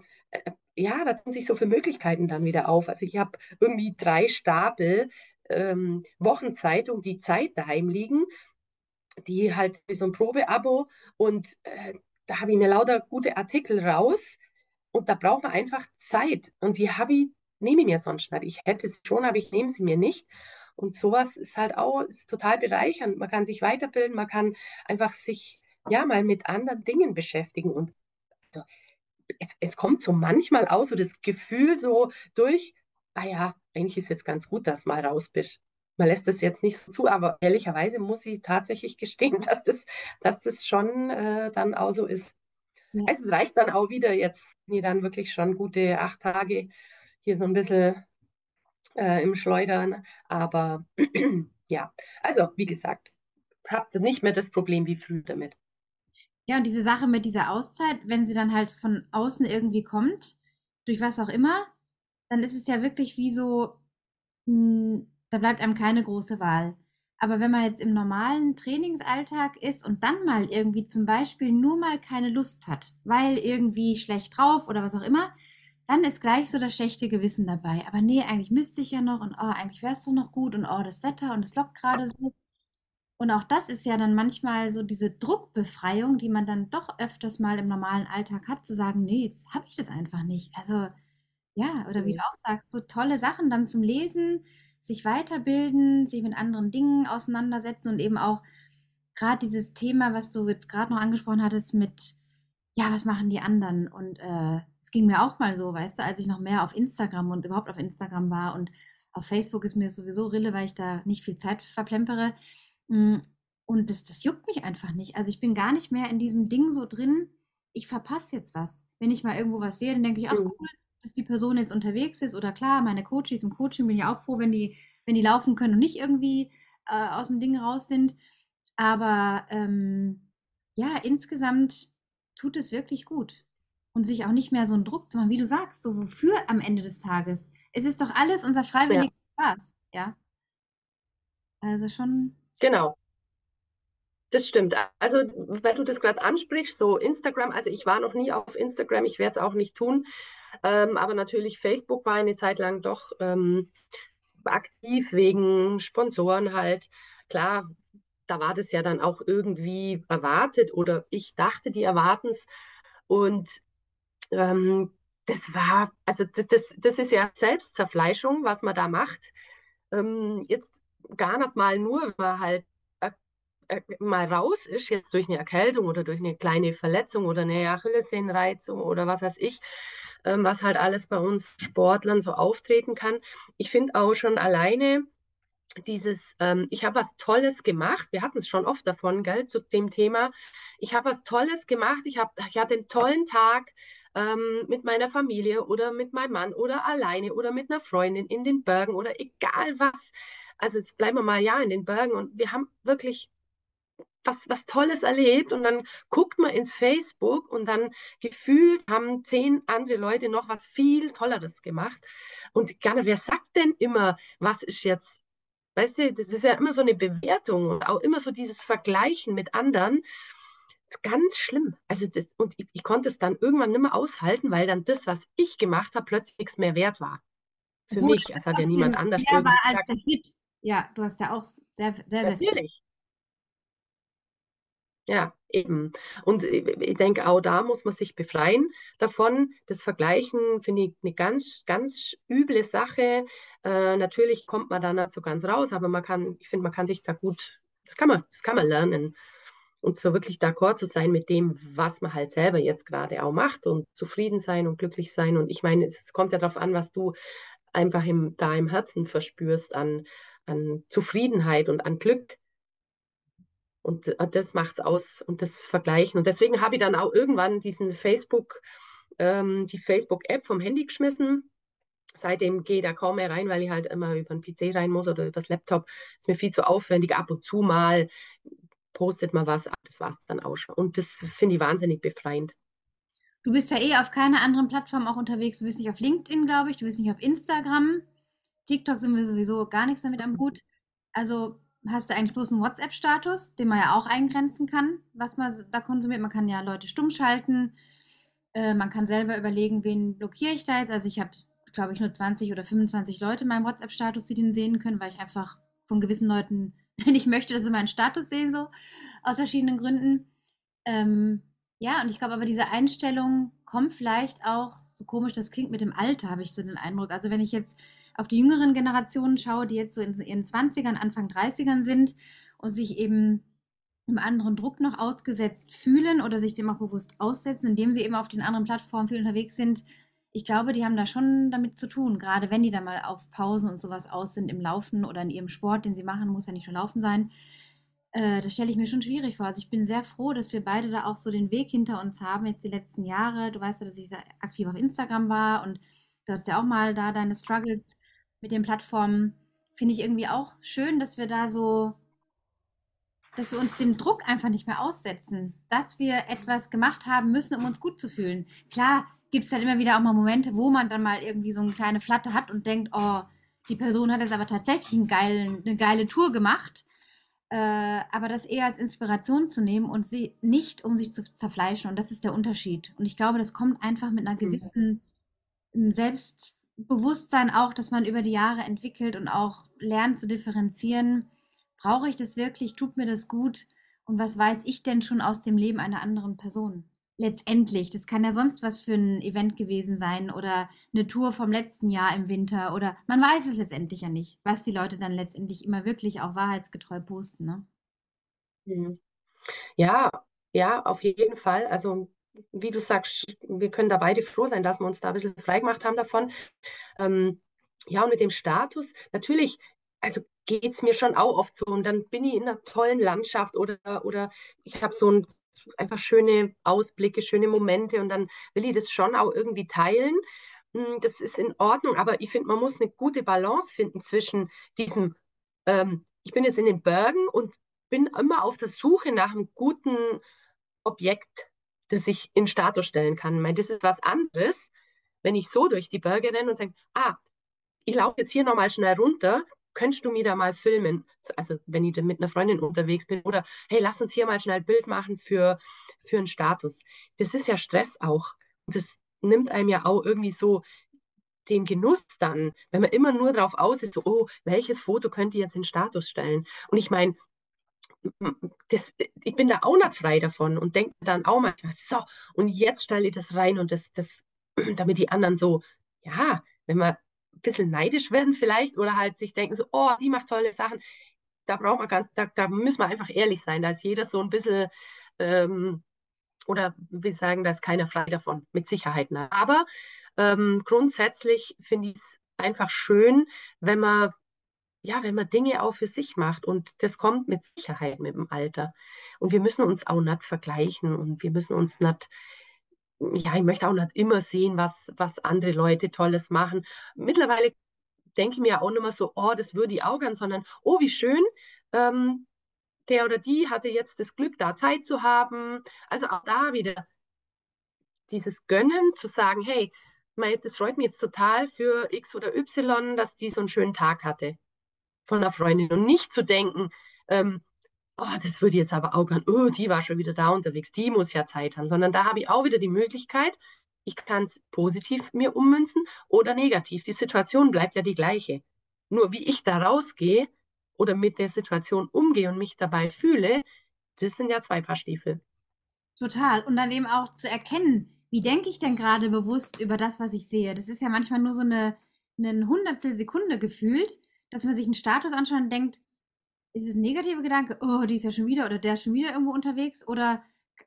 ja, da tun sich so viele Möglichkeiten dann wieder auf. Also ich habe irgendwie drei Stapel ähm, Wochenzeitung, die Zeit daheim liegen, die halt wie so ein Probeabo und äh, da habe ich mir lauter gute Artikel raus und da braucht man einfach Zeit und die habe ich, nehme ich mir sonst nicht. Ich hätte es schon, aber ich nehme sie mir nicht. Und sowas ist halt auch ist total bereichernd. Man kann sich weiterbilden, man kann einfach sich ja mal mit anderen Dingen beschäftigen und also, es, es kommt so manchmal auch so das Gefühl so durch, ah ja, eigentlich ist jetzt ganz gut, dass mal raus bist. Man lässt das jetzt nicht so zu, aber ehrlicherweise muss ich tatsächlich gestehen, dass das, dass das schon äh, dann auch so ist. Ja. Also es reicht dann auch wieder jetzt, wenn ich dann wirklich schon gute acht Tage hier so ein bisschen äh, im Schleudern. Aber ja, also wie gesagt, habt nicht mehr das Problem wie früher damit. Ja, und diese Sache mit dieser Auszeit, wenn sie dann halt von außen irgendwie kommt, durch was auch immer, dann ist es ja wirklich wie so, mh, hm, da bleibt einem keine große Wahl. Aber wenn man jetzt im normalen Trainingsalltag ist und dann mal irgendwie zum Beispiel nur mal keine Lust hat, weil irgendwie schlecht drauf oder was auch immer, dann ist gleich so das schlechte Gewissen dabei. Aber nee, eigentlich müsste ich ja noch und oh, eigentlich wäre es doch noch gut und oh, das Wetter und es lockt gerade so. Und auch das ist ja dann manchmal so diese Druckbefreiung, die man dann doch öfters mal im normalen Alltag hat, zu sagen, nee, jetzt habe ich das einfach nicht. Also ja, oder wie du auch sagst, so tolle Sachen dann zum Lesen, sich weiterbilden, sich mit anderen Dingen auseinandersetzen und eben auch gerade dieses Thema, was du jetzt gerade noch angesprochen hattest mit, ja, was machen die anderen? Und äh, es ging mir auch mal so, weißt du, als ich noch mehr auf Instagram und überhaupt auf Instagram war und auf Facebook ist mir sowieso Rille, weil ich da nicht viel Zeit verplempere. Hm, und das, das juckt mich einfach nicht. Also ich bin gar nicht mehr in diesem Ding so drin, ich verpasse jetzt was. Wenn ich mal irgendwo was sehe, dann denke ich, ach cool, dass die Person jetzt unterwegs ist. Oder klar, meine Coaches und Coaching bin ja auch froh, wenn die, wenn die laufen können und nicht irgendwie äh, aus dem Ding raus sind. Aber ähm, ja, insgesamt tut es wirklich gut. Und sich auch nicht mehr so einen Druck zu machen, wie du sagst, so wofür am Ende des Tages. Es ist doch alles unser freiwilliger ja. Spaß, ja. Also schon Genau. Das stimmt. Also, weil du das gerade ansprichst, so Instagram, also ich war noch nie auf Instagram, ich werde es auch nicht tun. Ähm, aber natürlich, Facebook war eine Zeit lang doch ähm, aktiv wegen Sponsoren halt. klar, da war das ja dann auch irgendwie erwartet oder ich dachte, die erwarten es. Und ähm, das war, also das, das, das ist ja Selbstzerfleischung, was man da macht. Ähm, jetzt gar nicht mal nur, man halt äh, äh, mal raus ist, jetzt durch eine Erkältung oder durch eine kleine Verletzung oder eine Achillessehnenreizung oder was weiß ich, ähm, was halt alles bei uns Sportlern so auftreten kann. Ich finde auch schon alleine dieses, ähm, ich habe was Tolles gemacht. Wir hatten es schon oft davon, gell, zu dem Thema. Ich habe was Tolles gemacht. Ich, hab, ich hatte einen tollen Tag ähm, mit meiner Familie oder mit meinem Mann oder alleine oder mit einer Freundin in den Bergen oder egal was. Also jetzt bleiben wir mal ja in den Bergen und wir haben wirklich was, was Tolles erlebt und dann guckt man ins Facebook und dann gefühlt haben zehn andere Leute noch was viel Tolleres gemacht. Und gerne, wer sagt denn immer, was ist jetzt, weißt du, das ist ja immer so eine Bewertung und auch immer so dieses Vergleichen mit anderen. Das ist ganz schlimm. Also das, und ich, ich konnte es dann irgendwann nicht mehr aushalten, weil dann das, was ich gemacht habe, plötzlich nichts mehr wert war. Für Gut, mich. Es hat ja niemand anders ja, aber als der Hit. Ja, du hast ja auch sehr, sehr, Natürlich. Ja, eben. Und ich denke, auch da muss man sich befreien davon. Das Vergleichen finde ich eine ganz, ganz üble Sache. Äh, natürlich kommt man da nicht so ganz raus, aber man kann, ich finde, man kann sich da gut, das kann man, das kann man lernen. Und so wirklich d'accord zu sein mit dem, was man halt selber jetzt gerade auch macht und zufrieden sein und glücklich sein. Und ich meine, es kommt ja darauf an, was du einfach im, da im Herzen verspürst an, an Zufriedenheit und an Glück. Und äh, das macht es aus und das Vergleichen. Und deswegen habe ich dann auch irgendwann diesen Facebook, ähm, die Facebook-App vom Handy geschmissen. Seitdem gehe ich da kaum mehr rein, weil ich halt immer über den PC rein muss oder übers Laptop. Ist mir viel zu aufwendig. Ab und zu mal postet man was, das war es dann auch schon. Und das finde ich wahnsinnig befreiend. Du bist ja eh auf keiner anderen Plattform auch unterwegs. Du bist nicht auf LinkedIn, glaube ich. Du bist nicht auf Instagram. TikTok sind wir sowieso gar nichts damit am Hut. Also hast du eigentlich bloß einen WhatsApp-Status, den man ja auch eingrenzen kann, was man da konsumiert. Man kann ja Leute stumm schalten. Äh, man kann selber überlegen, wen blockiere ich da jetzt. Also ich habe, glaube ich, nur 20 oder 25 Leute in meinem WhatsApp-Status, die den sehen können, weil ich einfach von gewissen Leuten nicht möchte, dass sie meinen Status sehen, so aus verschiedenen Gründen. Ähm, ja, und ich glaube aber, diese Einstellung kommt vielleicht auch, so komisch das klingt mit dem Alter, habe ich so den Eindruck. Also wenn ich jetzt auf die jüngeren Generationen schaue, die jetzt so in ihren 20ern, Anfang 30ern sind und sich eben einem anderen Druck noch ausgesetzt fühlen oder sich dem auch bewusst aussetzen, indem sie eben auf den anderen Plattformen viel unterwegs sind. Ich glaube, die haben da schon damit zu tun, gerade wenn die da mal auf Pausen und sowas aus sind im Laufen oder in ihrem Sport, den sie machen, muss ja nicht nur Laufen sein. Äh, das stelle ich mir schon schwierig vor. Also ich bin sehr froh, dass wir beide da auch so den Weg hinter uns haben, jetzt die letzten Jahre. Du weißt ja, dass ich sehr aktiv auf Instagram war und du hast ja auch mal da deine Struggles mit den Plattformen, finde ich irgendwie auch schön, dass wir da so, dass wir uns dem Druck einfach nicht mehr aussetzen, dass wir etwas gemacht haben müssen, um uns gut zu fühlen. Klar gibt es dann immer wieder auch mal Momente, wo man dann mal irgendwie so eine kleine Flatte hat und denkt, oh, die Person hat jetzt aber tatsächlich einen geilen, eine geile Tour gemacht. Äh, aber das eher als Inspiration zu nehmen und sie nicht, um sich zu zerfleischen. Und das ist der Unterschied. Und ich glaube, das kommt einfach mit einer mhm. gewissen Selbst, Bewusstsein auch, dass man über die Jahre entwickelt und auch lernt zu differenzieren. Brauche ich das wirklich? Tut mir das gut? Und was weiß ich denn schon aus dem Leben einer anderen Person? Letztendlich, das kann ja sonst was für ein Event gewesen sein oder eine Tour vom letzten Jahr im Winter oder man weiß es letztendlich ja nicht, was die Leute dann letztendlich immer wirklich auch wahrheitsgetreu posten. Ne? Mhm. Ja, ja, auf jeden Fall. Also wie du sagst, wir können da beide froh sein, dass wir uns da ein bisschen frei gemacht haben davon. Ähm, ja, und mit dem Status, natürlich, also geht es mir schon auch oft so. Und dann bin ich in einer tollen Landschaft oder, oder ich habe so ein, einfach schöne Ausblicke, schöne Momente und dann will ich das schon auch irgendwie teilen. Hm, das ist in Ordnung, aber ich finde, man muss eine gute Balance finden zwischen diesem, ähm, ich bin jetzt in den Bergen und bin immer auf der Suche nach einem guten Objekt das ich in Status stellen kann. Ich meine, das ist was anderes, wenn ich so durch die Berge renne und sage, ah, ich laufe jetzt hier nochmal schnell runter, könntest du mir da mal filmen? Also wenn ich mit einer Freundin unterwegs bin oder hey, lass uns hier mal schnell ein Bild machen für, für einen Status. Das ist ja Stress auch. Und das nimmt einem ja auch irgendwie so den Genuss dann, wenn man immer nur darauf aus ist, so, oh, welches Foto könnt ihr jetzt in Status stellen? Und ich meine, das, ich bin da auch nicht frei davon und denke dann auch manchmal, so, und jetzt stelle ich das rein und das, das, damit die anderen so, ja, wenn wir ein bisschen neidisch werden vielleicht oder halt sich denken so, oh, die macht tolle Sachen, da braucht man ganz, da, da müssen wir einfach ehrlich sein, da ist jeder so ein bisschen, ähm, oder wir sagen, da ist keiner frei davon, mit Sicherheit. Ne? Aber ähm, grundsätzlich finde ich es einfach schön, wenn man ja, wenn man Dinge auch für sich macht und das kommt mit Sicherheit mit dem Alter. Und wir müssen uns auch nicht vergleichen und wir müssen uns nicht, ja, ich möchte auch nicht immer sehen, was, was andere Leute Tolles machen. Mittlerweile denke ich mir auch nicht mehr so, oh, das würde ich auch gern, sondern, oh, wie schön, ähm, der oder die hatte jetzt das Glück, da Zeit zu haben. Also auch da wieder dieses Gönnen, zu sagen, hey, das freut mich jetzt total für X oder Y, dass die so einen schönen Tag hatte von einer Freundin und nicht zu denken, ähm, oh, das würde jetzt aber auch gern, oh, die war schon wieder da unterwegs, die muss ja Zeit haben, sondern da habe ich auch wieder die Möglichkeit, ich kann es positiv mir ummünzen oder negativ. Die Situation bleibt ja die gleiche. Nur wie ich da rausgehe oder mit der Situation umgehe und mich dabei fühle, das sind ja zwei Paar Stiefel. Total. Und dann eben auch zu erkennen, wie denke ich denn gerade bewusst über das, was ich sehe. Das ist ja manchmal nur so eine, eine Hundertstel Sekunde gefühlt dass man sich einen Status anschaut und denkt, ist es ein negativer Gedanke, oh, die ist ja schon wieder oder der ist schon wieder irgendwo unterwegs. Oder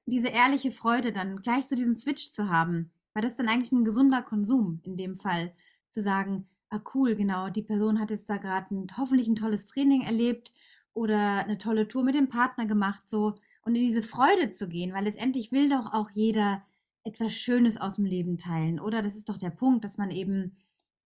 diese ehrliche Freude dann gleich so diesen Switch zu haben, weil das dann eigentlich ein gesunder Konsum in dem Fall, zu sagen, ah cool, genau, die Person hat jetzt da gerade ein, hoffentlich ein tolles Training erlebt oder eine tolle Tour mit dem Partner gemacht, so. Und in diese Freude zu gehen, weil letztendlich will doch auch jeder etwas Schönes aus dem Leben teilen, oder? Das ist doch der Punkt, dass man eben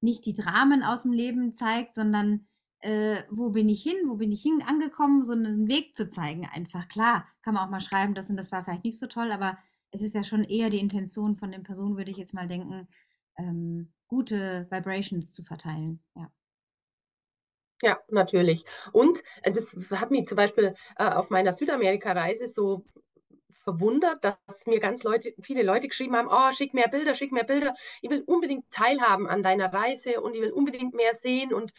nicht die Dramen aus dem Leben zeigt, sondern äh, wo bin ich hin, wo bin ich hin angekommen, so einen Weg zu zeigen einfach. Klar, kann man auch mal schreiben, das und das war vielleicht nicht so toll, aber es ist ja schon eher die Intention von den Personen, würde ich jetzt mal denken, ähm, gute Vibrations zu verteilen. Ja. Ja, natürlich. Und äh, das hat mich zum Beispiel äh, auf meiner Südamerika-Reise so verwundert, dass mir ganz Leute, viele Leute geschrieben haben, oh, schick mehr Bilder, schick mehr Bilder. Ich will unbedingt teilhaben an deiner Reise und ich will unbedingt mehr sehen und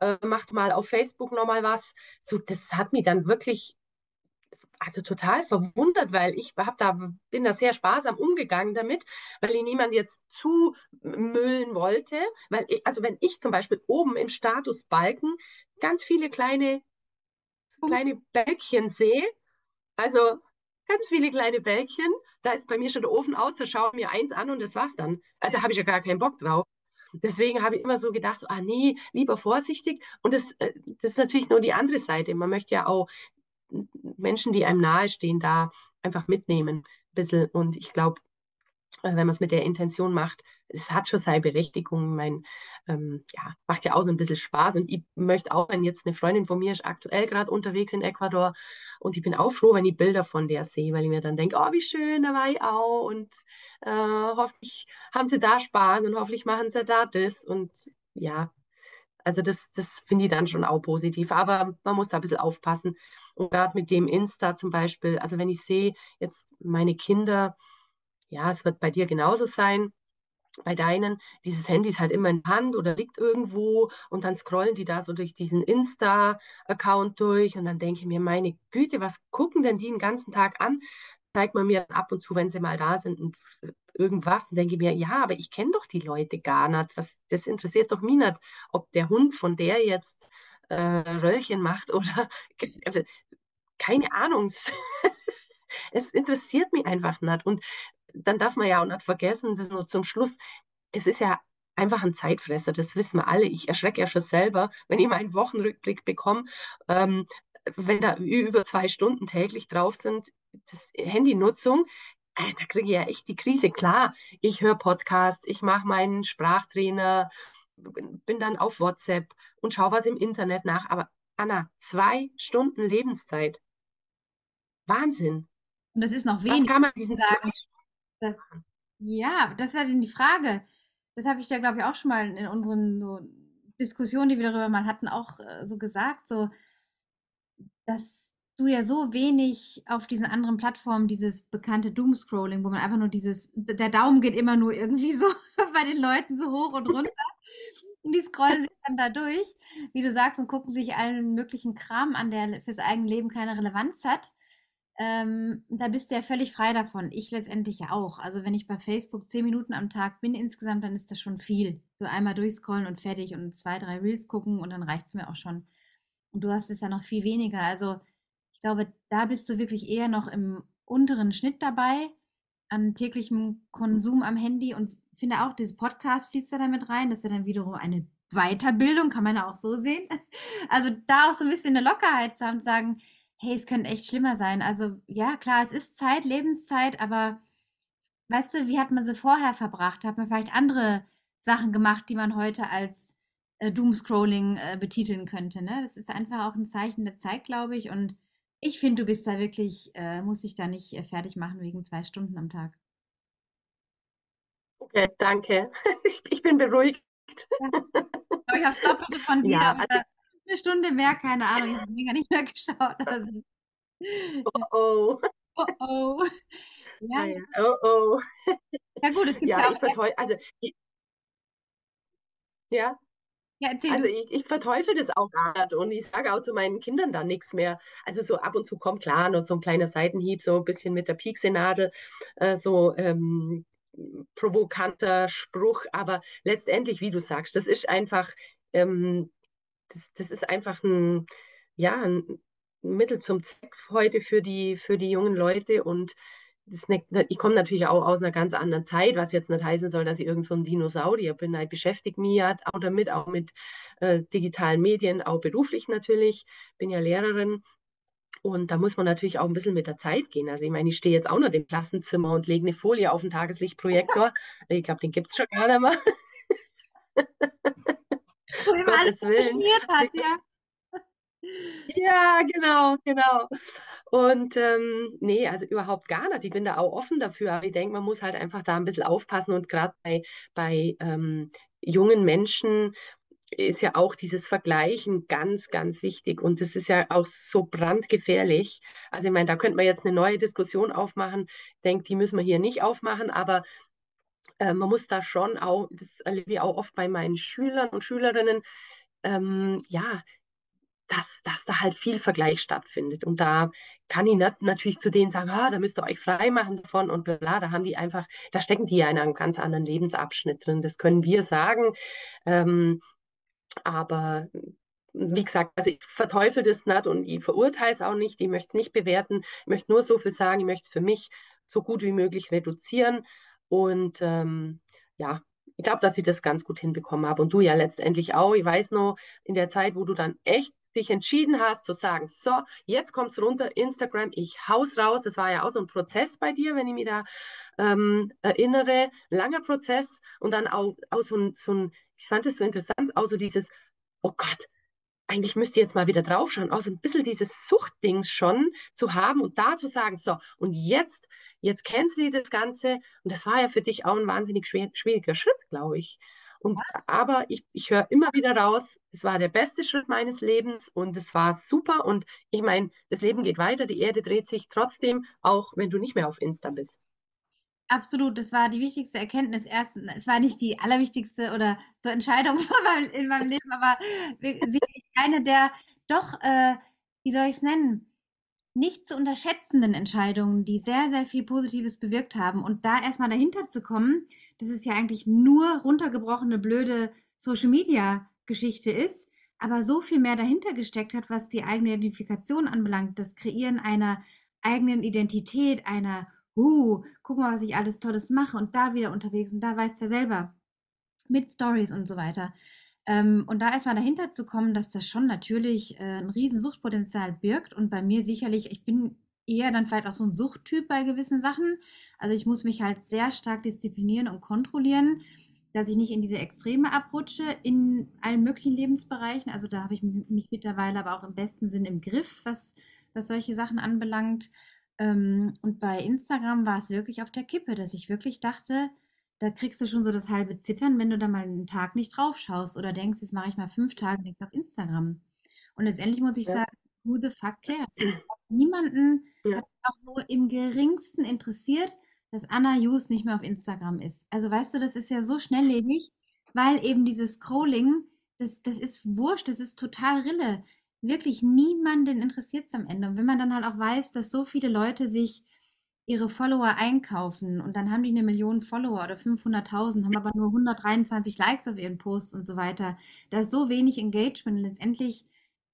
äh, macht mal auf Facebook nochmal was. So, das hat mich dann wirklich also total verwundert, weil ich hab da, bin da sehr sparsam umgegangen damit, weil ich niemand jetzt zumüllen wollte. Weil, ich, also wenn ich zum Beispiel oben im Statusbalken ganz viele kleine, kleine Bälkchen sehe, also ganz viele kleine Bällchen. Da ist bei mir schon der Ofen aus, da schaue ich mir eins an und das war's dann. Also habe ich ja gar keinen Bock drauf. Deswegen habe ich immer so gedacht, so, ah nee, lieber vorsichtig. Und das, äh, das ist natürlich nur die andere Seite. Man möchte ja auch Menschen, die einem nahestehen, da einfach mitnehmen. Ein bisschen. Und ich glaube, wenn man es mit der Intention macht, es hat schon seine Berechtigung. Mein, ähm, ja, macht ja auch so ein bisschen Spaß. Und ich möchte auch, wenn jetzt eine Freundin von mir ist aktuell gerade unterwegs in Ecuador und ich bin auch froh, wenn ich Bilder von der sehe, weil ich mir dann denke, oh, wie schön, da war ich auch und äh, hoffentlich haben sie da Spaß und hoffentlich machen sie da das. Und ja, also das, das finde ich dann schon auch positiv. Aber man muss da ein bisschen aufpassen. Und gerade mit dem Insta zum Beispiel, also wenn ich sehe, jetzt meine Kinder, ja, es wird bei dir genauso sein. Bei deinen, dieses Handy ist halt immer in der Hand oder liegt irgendwo und dann scrollen die da so durch diesen Insta-Account durch und dann denke ich mir, meine Güte, was gucken denn die den ganzen Tag an? Zeigt man mir ab und zu, wenn sie mal da sind und irgendwas, dann denke ich mir, ja, aber ich kenne doch die Leute gar nicht. Was, das interessiert doch mich nicht, ob der Hund von der jetzt äh, Röllchen macht oder keine Ahnung. es interessiert mich einfach nicht. Und dann darf man ja auch nicht vergessen, das nur zum Schluss, es ist ja einfach ein Zeitfresser, das wissen wir alle. Ich erschrecke ja schon selber, wenn ich meinen Wochenrückblick bekomme, ähm, wenn da über zwei Stunden täglich drauf sind, das Handynutzung, äh, da kriege ich ja echt die Krise. Klar, ich höre Podcasts, ich mache meinen Sprachtrainer, bin dann auf WhatsApp und schaue was im Internet nach. Aber Anna, zwei Stunden Lebenszeit. Wahnsinn. Und das ist noch wenig. Was kann man diesen sagen? zwei das, ja, das ist halt die Frage. Das habe ich ja, glaube ich, auch schon mal in unseren so Diskussionen, die wir darüber mal hatten, auch äh, so gesagt, so, dass du ja so wenig auf diesen anderen Plattformen dieses bekannte Doomscrolling, wo man einfach nur dieses, der Daumen geht immer nur irgendwie so bei den Leuten so hoch und runter. Und die scrollen sich dann da durch, wie du sagst, und gucken sich allen möglichen Kram an, der fürs eigene Leben keine Relevanz hat. Ähm, da bist du ja völlig frei davon. Ich letztendlich ja auch. Also wenn ich bei Facebook zehn Minuten am Tag bin insgesamt, dann ist das schon viel. So einmal durchscrollen und fertig und zwei, drei Reels gucken und dann reicht es mir auch schon. Und du hast es ja noch viel weniger. Also ich glaube, da bist du wirklich eher noch im unteren Schnitt dabei an täglichem Konsum am Handy und finde auch, dieses Podcast fließt da damit rein. Das ist ja dann wiederum eine Weiterbildung, kann man ja auch so sehen. Also da auch so ein bisschen eine Lockerheit zu haben, zu sagen, hey, es könnte echt schlimmer sein. Also ja, klar, es ist Zeit, Lebenszeit, aber weißt du, wie hat man sie vorher verbracht? Hat man vielleicht andere Sachen gemacht, die man heute als äh, Doomscrolling äh, betiteln könnte? Ne? Das ist einfach auch ein Zeichen der Zeit, glaube ich. Und ich finde, du bist da wirklich, äh, muss ich da nicht äh, fertig machen wegen zwei Stunden am Tag. Okay, danke. Ich, ich bin beruhigt. Ja. Ich habe es Doppelte von dir. Ja, also, eine Stunde mehr, keine Ahnung, ich habe länger nicht mehr geschaut. Also. Oh oh. Oh oh. Ja, ja. Oh oh. Ja gut, es gibt ja, ja auch. Ich verteufel, also, ich, ja. Ja, also ich, ich verteufel das auch gar nicht und ich sage auch zu meinen Kindern da nichts mehr. Also so ab und zu kommt klar noch so ein kleiner Seitenhieb, so ein bisschen mit der Pieksenadel, äh, so ähm, provokanter Spruch, aber letztendlich, wie du sagst, das ist einfach ähm, das, das ist einfach ein, ja, ein Mittel zum Zweck heute für die, für die jungen Leute und das, ich komme natürlich auch aus einer ganz anderen Zeit, was jetzt nicht heißen soll, dass ich irgend so ein Dinosaurier bin. Ich beschäftige mich ja auch damit, auch mit äh, digitalen Medien, auch beruflich natürlich. Bin ja Lehrerin und da muss man natürlich auch ein bisschen mit der Zeit gehen. Also ich meine, ich stehe jetzt auch noch im Klassenzimmer und lege eine Folie auf den Tageslichtprojektor. Ich glaube, den gibt es schon gar nicht mehr. Wo immer alles funktioniert hat, ja. Ja, genau, genau. Und ähm, nee, also überhaupt gar nicht. Ich bin da auch offen dafür. Aber ich denke, man muss halt einfach da ein bisschen aufpassen. Und gerade bei, bei ähm, jungen Menschen ist ja auch dieses Vergleichen ganz, ganz wichtig. Und das ist ja auch so brandgefährlich. Also ich meine, da könnte man jetzt eine neue Diskussion aufmachen. Ich denke, die müssen wir hier nicht aufmachen. Aber äh, man muss da schon auch, das erlebe ich auch oft bei meinen Schülern und Schülerinnen, ähm, ja, dass, dass da halt viel Vergleich stattfindet. Und da kann ich nicht natürlich zu denen sagen, ah, da müsst ihr euch frei machen davon und bla, da haben die einfach, da stecken die ja in einem ganz anderen Lebensabschnitt drin. Das können wir sagen. Ähm, aber wie gesagt, also ich verteufel das nicht und ich verurteile es auch nicht, ich möchte es nicht bewerten, ich möchte nur so viel sagen, ich möchte es für mich so gut wie möglich reduzieren und ähm, ja, ich glaube, dass ich das ganz gut hinbekommen habe. Und du ja letztendlich auch. Ich weiß noch, in der Zeit, wo du dann echt dich entschieden hast zu sagen, so, jetzt kommt es runter, Instagram, ich haus raus. Das war ja auch so ein Prozess bei dir, wenn ich mich da ähm, erinnere. Langer Prozess und dann auch, auch so, ein, so ein, ich fand es so interessant, auch so dieses, oh Gott, eigentlich müsst ihr jetzt mal wieder draufschauen, auch so ein bisschen dieses Suchtdings schon zu haben und da zu sagen, so, und jetzt, jetzt kennst du das Ganze. Und das war ja für dich auch ein wahnsinnig schwer, schwieriger Schritt, glaube ich. Und, aber ich, ich höre immer wieder raus, es war der beste Schritt meines Lebens und es war super. Und ich meine, das Leben geht weiter, die Erde dreht sich trotzdem, auch wenn du nicht mehr auf Insta bist. Absolut, das war die wichtigste Erkenntnis. Erst, es war nicht die allerwichtigste oder so Entscheidung in meinem Leben, aber eine der doch, äh, wie soll ich es nennen, nicht zu unterschätzenden Entscheidungen, die sehr, sehr viel Positives bewirkt haben. Und da erstmal dahinter zu kommen, dass es ja eigentlich nur runtergebrochene, blöde Social-Media-Geschichte ist, aber so viel mehr dahinter gesteckt hat, was die eigene Identifikation anbelangt, das Kreieren einer eigenen Identität, einer uh, guck mal, was ich alles Tolles mache und da wieder unterwegs und da weißt du ja selber mit Stories und so weiter. Ähm, und da erstmal dahinter zu kommen, dass das schon natürlich äh, ein riesen Suchtpotenzial birgt und bei mir sicherlich, ich bin eher dann vielleicht auch so ein Suchttyp bei gewissen Sachen. Also ich muss mich halt sehr stark disziplinieren und kontrollieren, dass ich nicht in diese Extreme abrutsche in allen möglichen Lebensbereichen. Also da habe ich mich mittlerweile aber auch im besten Sinn im Griff, was, was solche Sachen anbelangt. Ähm, und bei Instagram war es wirklich auf der Kippe, dass ich wirklich dachte, da kriegst du schon so das halbe Zittern, wenn du da mal einen Tag nicht drauf schaust oder denkst, jetzt mache ich mal fünf Tage nichts auf Instagram. Und letztendlich muss ich ja. sagen, who the fuck cares? Ich niemanden Ja. hat auch nur im geringsten interessiert, dass Anna Hughes nicht mehr auf Instagram ist. Also weißt du, das ist ja so schnelllebig, weil eben dieses Scrolling, das, das ist wurscht, das ist total Rille. Wirklich niemanden interessiert es am Ende. Und wenn man dann halt auch weiß, dass so viele Leute sich ihre Follower einkaufen und dann haben die eine Million Follower oder 500.000, haben aber nur 123 Likes auf ihren Posts und so weiter. Da ist so wenig Engagement und letztendlich,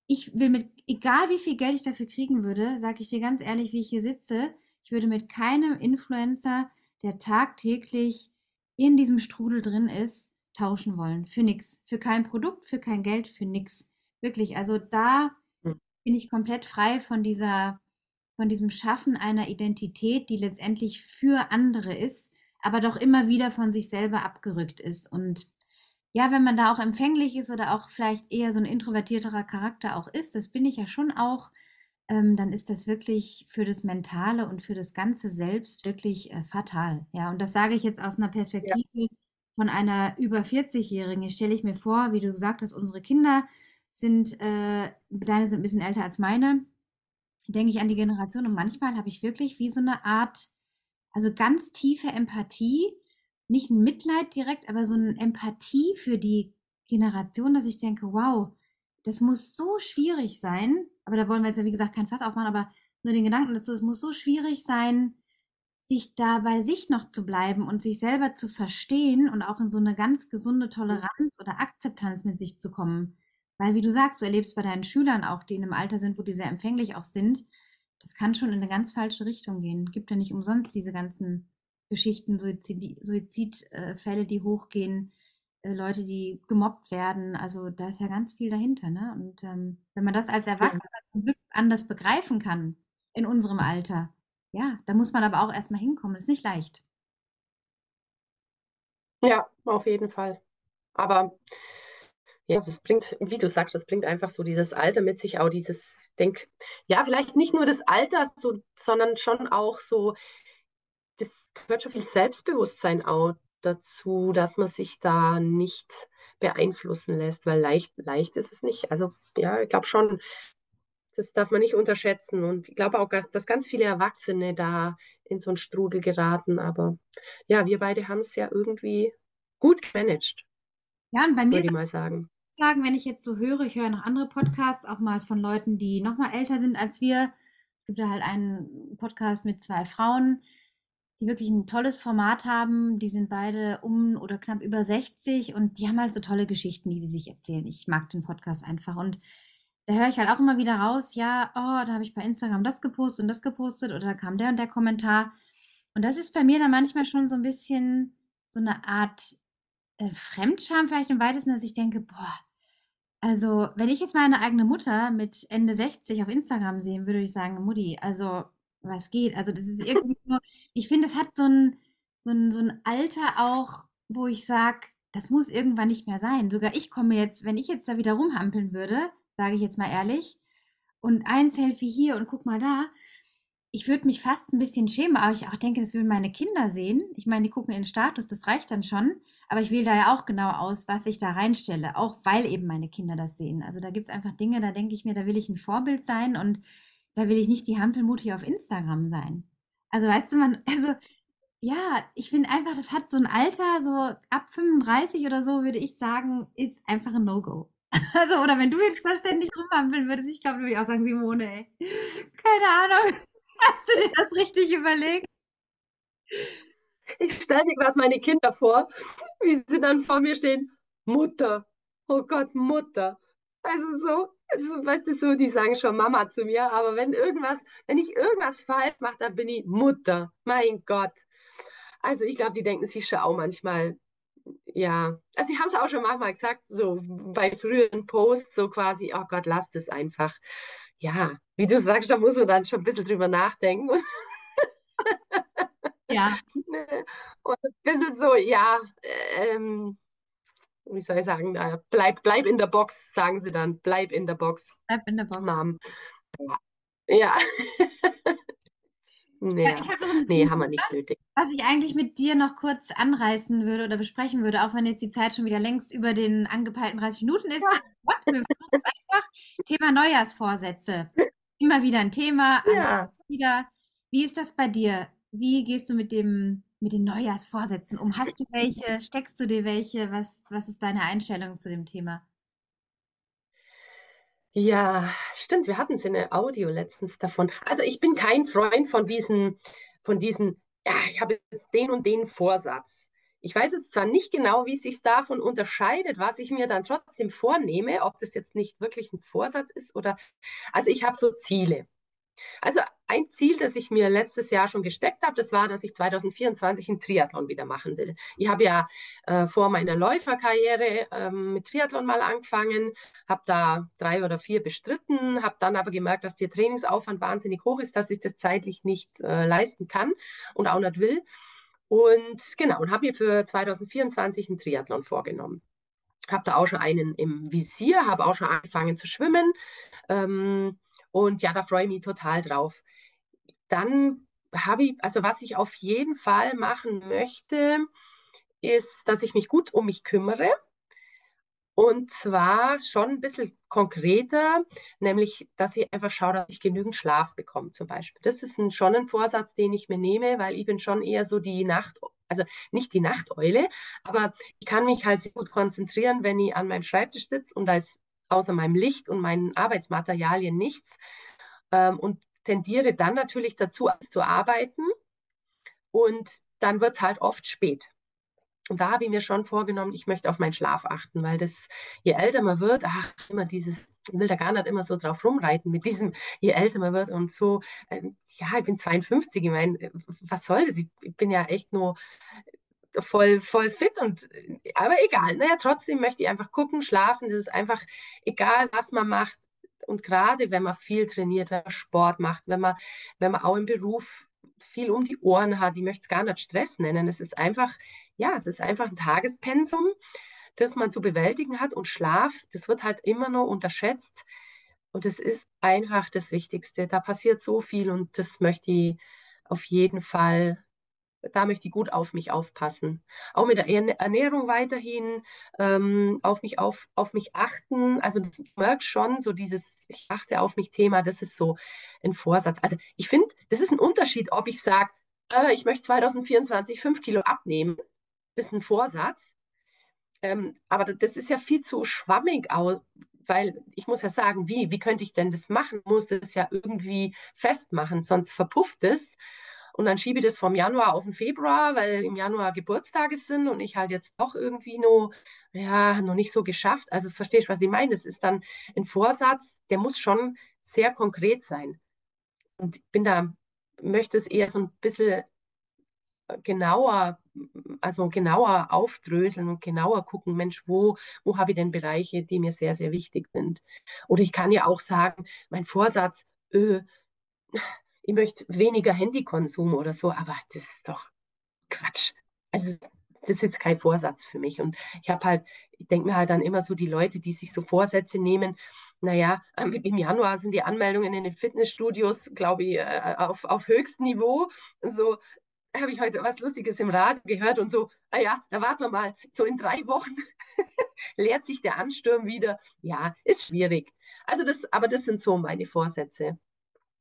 ich will mit, egal wie viel Geld ich dafür kriegen würde, sage ich dir ganz ehrlich, wie ich hier sitze, ich würde mit keinem Influencer, der tagtäglich in diesem Strudel drin ist, tauschen wollen. Für nichts. Für kein Produkt, für kein Geld, für nichts. Wirklich. Also da Hm. bin ich komplett frei von dieser von diesem Schaffen einer Identität, die letztendlich für andere ist, aber doch immer wieder von sich selber abgerückt ist. Und ja, wenn man da auch empfänglich ist oder auch vielleicht eher so ein introvertierterer Charakter auch ist, das bin ich ja schon auch, ähm, dann ist das wirklich für das Mentale und für das ganze Selbst wirklich äh, fatal. Ja, und das sage ich jetzt aus einer Ja. Perspektive von einer über 40-Jährigen. Stelle ich mir vor, wie du gesagt hast, unsere Kinder sind, äh, deine sind ein bisschen älter als meine denke ich an die Generation. Und manchmal habe ich wirklich wie so eine Art, also ganz tiefe Empathie, nicht ein Mitleid direkt, aber so eine Empathie für die Generation, dass ich denke, wow, das muss so schwierig sein, aber da wollen wir jetzt ja wie gesagt kein Fass aufmachen, aber nur den Gedanken dazu, es muss so schwierig sein, sich da bei sich noch zu bleiben und sich selber zu verstehen und auch in so eine ganz gesunde Toleranz oder Akzeptanz mit sich zu kommen. Weil, wie du sagst, du erlebst bei deinen Schülern auch, die in einem Alter sind, wo die sehr empfänglich auch sind, das kann schon in eine ganz falsche Richtung gehen. Gibt ja nicht umsonst diese ganzen Geschichten, Suizid, Suizidfälle, die hochgehen, äh, Leute, die gemobbt werden. Also da ist ja ganz viel dahinter. Ne? Und ähm, wenn man das als Ja. Erwachsener zum Glück anders begreifen kann in unserem Alter, ja, da muss man aber auch erstmal hinkommen. Ist nicht leicht. Ja, auf jeden Fall. Aber ja, es bringt, wie du sagst, das bringt einfach so dieses Alter mit sich, auch dieses, ich denke, ja, vielleicht nicht nur das Alter, so, sondern schon auch so, das gehört schon viel Selbstbewusstsein auch dazu, dass man sich da nicht beeinflussen lässt, weil leicht, leicht ist es nicht. Also ja, ich glaube schon, das darf man nicht unterschätzen. Und ich glaube auch, dass ganz viele Erwachsene da in so einen Strudel geraten. Aber ja, wir beide haben es ja irgendwie gut gemanagt, Ja, und bei mir würde ich mal sagen. Sagen, wenn ich jetzt so höre, ich höre noch andere Podcasts, auch mal von Leuten, die noch mal älter sind als wir. Es gibt ja halt einen Podcast mit zwei Frauen, die wirklich ein tolles Format haben. Die sind beide um oder knapp über 60 und die haben halt so tolle Geschichten, die sie sich erzählen. Ich mag den Podcast einfach und da höre ich halt auch immer wieder raus, ja, oh, da habe ich bei Instagram das gepostet und das gepostet oder da kam der und der Kommentar. Und das ist bei mir dann manchmal schon so ein bisschen so eine Art äh, Fremdscham vielleicht im weitesten, dass ich denke, boah, also wenn ich jetzt meine eigene Mutter mit Ende 60 auf Instagram sehen würde, würde ich sagen, Mutti, also was geht? Also das ist irgendwie so, ich finde, das hat so ein, so ein, so ein Alter auch, wo ich sage, das muss irgendwann nicht mehr sein. Sogar ich komme jetzt, wenn ich jetzt da wieder rumhampeln würde, sage ich jetzt mal ehrlich, und ein Selfie hier und guck mal da, ich würde mich fast ein bisschen schämen, aber ich auch denke, das würden meine Kinder sehen. Ich meine, die gucken in den Status, das reicht dann schon. Aber ich wähle da ja auch genau aus, was ich da reinstelle, auch weil eben meine Kinder das sehen. Also da gibt es einfach Dinge, da denke ich mir, da will ich ein Vorbild sein und da will ich nicht die Hampelmutti auf Instagram sein. Also weißt du, man, also ja, ich finde einfach, das hat so ein Alter, so ab 35 oder so, würde ich sagen, ist einfach ein No-Go. Also, oder wenn du jetzt da ständig rumhampeln würdest, ich glaube, würde ich auch sagen, Simone, ey, keine Ahnung, hast du dir das richtig überlegt? Ich stelle mir gerade meine Kinder vor, wie sie dann vor mir stehen. Mutter, oh Gott, Mutter. Also so, also, weißt du, so, die sagen schon Mama zu mir, aber wenn irgendwas, wenn ich irgendwas falsch mache, dann bin ich Mutter. Mein Gott. Also ich glaube, die denken sich schon auch manchmal, ja, also sie haben es auch schon manchmal gesagt, so bei früheren Posts, so quasi, oh Gott, lasst es einfach. Ja, wie du sagst, da muss man dann schon ein bisschen drüber nachdenken. Ja. Und ein bisschen so, ja, ähm, wie soll ich sagen, bleib, bleib in der Box, sagen sie dann, bleib in der Box, Bleib in der Box. Mom. Ja. Nee, Ja, nee, haben wir nicht nötig. Was ich eigentlich mit dir noch kurz anreißen würde oder besprechen würde, auch wenn jetzt die Zeit schon wieder längst über den angepeilten 30 Minuten ist. What? Wir versuchen es einfach. Thema Neujahrsvorsätze. Immer wieder ein Thema. Ja. Wieder. Wie ist das bei dir? Wie gehst du mit dem, mit den Neujahrsvorsätzen um? Hast du welche? Steckst du dir welche? Was, was ist deine Einstellung zu dem Thema? Ja, stimmt, wir hatten es in der Audio letztens davon. Also ich bin kein Freund von diesen, von diesen, ja, ich habe jetzt den und den Vorsatz. Ich weiß jetzt zwar nicht genau, wie es sich davon unterscheidet, was ich mir dann trotzdem vornehme, ob das jetzt nicht wirklich ein Vorsatz ist oder, also ich habe so Ziele. Also ein Ziel, das ich mir letztes Jahr schon gesteckt habe, das war, dass ich 2024 einen Triathlon wieder machen will. Ich habe ja äh, vor meiner Läuferkarriere ähm, mit Triathlon mal angefangen, habe da drei oder vier bestritten, habe dann aber gemerkt, dass der Trainingsaufwand wahnsinnig hoch ist, dass ich das zeitlich nicht äh, leisten kann und auch nicht will. Und genau, und habe mir für 2024 einen Triathlon vorgenommen. Habe da auch schon einen im Visier, habe auch schon angefangen zu schwimmen. Ähm, und ja, da freue ich mich total drauf. Dann habe ich, also was ich auf jeden Fall machen möchte, ist, dass ich mich gut um mich kümmere. Und zwar schon ein bisschen konkreter, nämlich, dass ich einfach schaue, dass ich genügend Schlaf bekomme, zum Beispiel. Das ist ein, schon ein Vorsatz, den ich mir nehme, weil ich bin schon eher so die Nacht, also nicht die Nachteule, aber ich kann mich halt sehr gut konzentrieren, wenn ich an meinem Schreibtisch sitze und da ist außer meinem Licht und meinen Arbeitsmaterialien nichts ähm, und tendiere dann natürlich dazu, zu arbeiten und dann wird es halt oft spät. Und da habe ich mir schon vorgenommen, ich möchte auf meinen Schlaf achten, weil das, je älter man wird, ach, immer dieses, ich will da gar nicht immer so drauf rumreiten mit diesem, je älter man wird und so, äh, ja, ich bin 52, ich meine, was soll das? Ich bin ja echt nur voll, voll fit und aber egal. Naja, trotzdem möchte ich einfach gucken, schlafen. Das ist einfach egal, was man macht. Und gerade wenn man viel trainiert, wenn man Sport macht, wenn man, wenn man auch im Beruf viel um die Ohren hat, ich möchte es gar nicht Stress nennen. Es ist einfach, ja, es ist einfach ein Tagespensum, das man zu bewältigen hat. Und Schlaf, das wird halt immer nur unterschätzt. Und es ist einfach das Wichtigste. Da passiert so viel und das möchte ich auf jeden Fall da möchte ich gut auf mich aufpassen. Auch mit der Ernährung weiterhin ähm, auf mich auf, auf mich achten. Also du merkst schon so dieses Ich achte auf mich Thema, das ist so ein Vorsatz. Also ich finde, das ist ein Unterschied, ob ich sage, äh, ich möchte 2024 fünf Kilo abnehmen. Das ist ein Vorsatz. Ähm, aber das ist ja viel zu schwammig, weil ich muss ja sagen, wie, wie könnte ich denn das machen? Muss es ja irgendwie festmachen, sonst verpufft es. Und dann schiebe ich das vom Januar auf den Februar, weil im Januar Geburtstage sind und ich halt jetzt doch irgendwie noch, ja, noch nicht so geschafft. Also verstehst du, was ich meine? Das ist dann ein Vorsatz, der muss schon sehr konkret sein. Und ich bin da, möchte es eher so ein bisschen genauer, also genauer aufdröseln und genauer gucken, Mensch, wo, wo habe ich denn Bereiche, die mir sehr, sehr wichtig sind? Oder ich kann ja auch sagen, mein Vorsatz, öh, ich möchte weniger Handykonsum oder so, aber das ist doch Quatsch. Also das ist jetzt kein Vorsatz für mich. Und ich habe halt, ich denke mir halt dann immer so, die Leute, die sich so Vorsätze nehmen, naja, im Januar sind die Anmeldungen in den Fitnessstudios, glaube ich, äh, auf, auf höchstem Niveau. So habe ich heute was Lustiges im Radio gehört und so, ah ja, da warten wir mal, so in drei Wochen leert sich der Ansturm wieder. Ja, ist schwierig. Also das, aber das sind so meine Vorsätze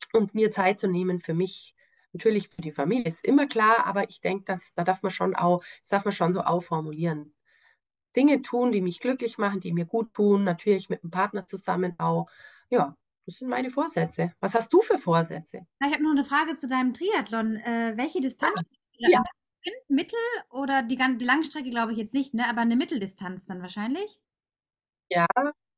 und mir Zeit zu nehmen für mich. Natürlich für die Familie ist immer klar, aber ich denke, dass da darf man schon auch, das darf man schon so aufformulieren. Dinge tun, die mich glücklich machen, die mir gut tun, natürlich mit einem Partner zusammen auch. Ja, das sind meine Vorsätze. Was hast du für Vorsätze? Ich habe noch eine Frage zu deinem Triathlon. Äh, welche Distanz ja. ja. Mittel oder die, die Langstrecke glaube ich jetzt nicht, ne? aber eine Mitteldistanz dann wahrscheinlich? Ja,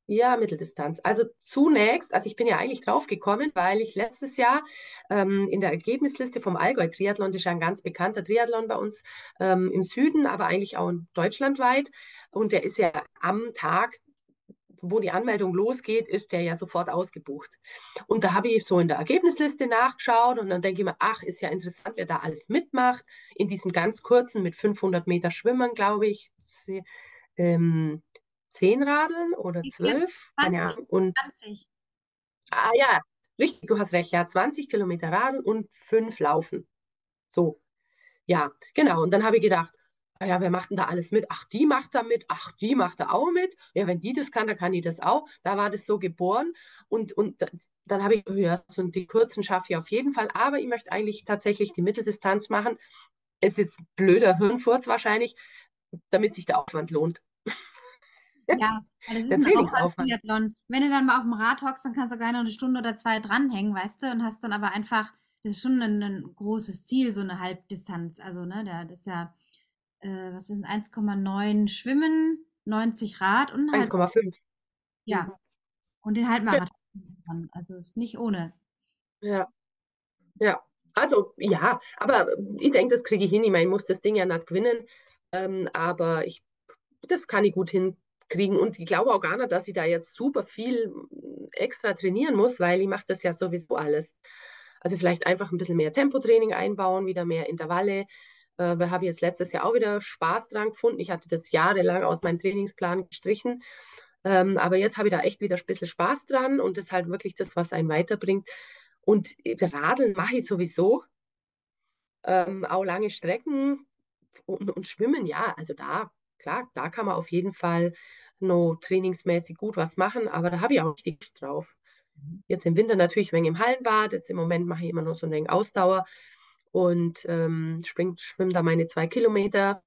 ja, Mitteldistanz. Also zunächst, also ich bin ja eigentlich drauf gekommen, weil ich letztes Jahr ähm, in der Ergebnisliste vom Allgäu-Triathlon, das ist ja ein ganz bekannter Triathlon bei uns ähm, im Süden, aber eigentlich auch deutschlandweit. Und der ist ja am Tag, wo die Anmeldung losgeht, ist der ja sofort ausgebucht. Und da habe ich so in der Ergebnisliste nachgeschaut und dann denke ich mir, ach, ist ja interessant, wer da alles mitmacht. In diesen ganz kurzen mit 500 Meter Schwimmen, glaube ich. Ähm, zehn Radeln oder zwölf? Keine Ahnung. Und, 20. Ah ja, richtig, du hast recht, ja, 20 Kilometer Radeln und fünf Laufen. So, ja, genau. Und dann habe ich gedacht, ah ja, wer macht denn da alles mit? Ach, die macht da mit, ach, die macht da auch mit. Ja, wenn die das kann, dann kann die das auch. Da war das so geboren. Und, und dann habe ich, ja, so die kurzen schaffe ich auf jeden Fall, aber ich möchte eigentlich tatsächlich die Mitteldistanz machen. Ist jetzt blöder Hirnfurz wahrscheinlich, damit sich der Aufwand lohnt. Ja, das ist ein Aufwand-Triathlon. Wenn du dann mal auf dem Rad hockst, dann kannst du gleich noch eine Stunde oder zwei dranhängen, weißt du, und hast dann aber einfach, das ist schon ein, ein großes Ziel, so eine Halbdistanz. Also, ne, da, das ist ja, äh, was sind 1,9 Schwimmen, 90 Rad und 1,5. Ja. Mhm. Und den Halbmarathon. Ja. Also ist nicht ohne. Ja. Ja. Also ja, aber ich denke, das kriege ich hin. Ich meine, ich muss das Ding ja nicht gewinnen. Ähm, aber ich, das kann ich gut hinkriegen. Und ich glaube auch gar nicht, dass ich da jetzt super viel extra trainieren muss, weil ich mache das ja sowieso alles. Also vielleicht einfach ein bisschen mehr Tempotraining einbauen, wieder mehr Intervalle, äh, da habe ich jetzt letztes Jahr auch wieder Spaß dran gefunden. Ich hatte das jahrelang aus meinem Trainingsplan gestrichen. Ähm, aber jetzt habe ich da echt wieder ein bisschen Spaß dran und das ist halt wirklich das, was einen weiterbringt. Und Radeln mache ich sowieso. Ähm, auch lange Strecken und, und, Schwimmen, ja, also da, klar, da kann man auf jeden Fall noch trainingsmäßig gut was machen, aber da habe ich auch richtig drauf. Mhm. Jetzt im Winter natürlich wegen im Hallenbad, jetzt im Moment mache ich immer nur so ein wenig Ausdauer und ähm, schwimme schwimm da meine zwei Kilometer,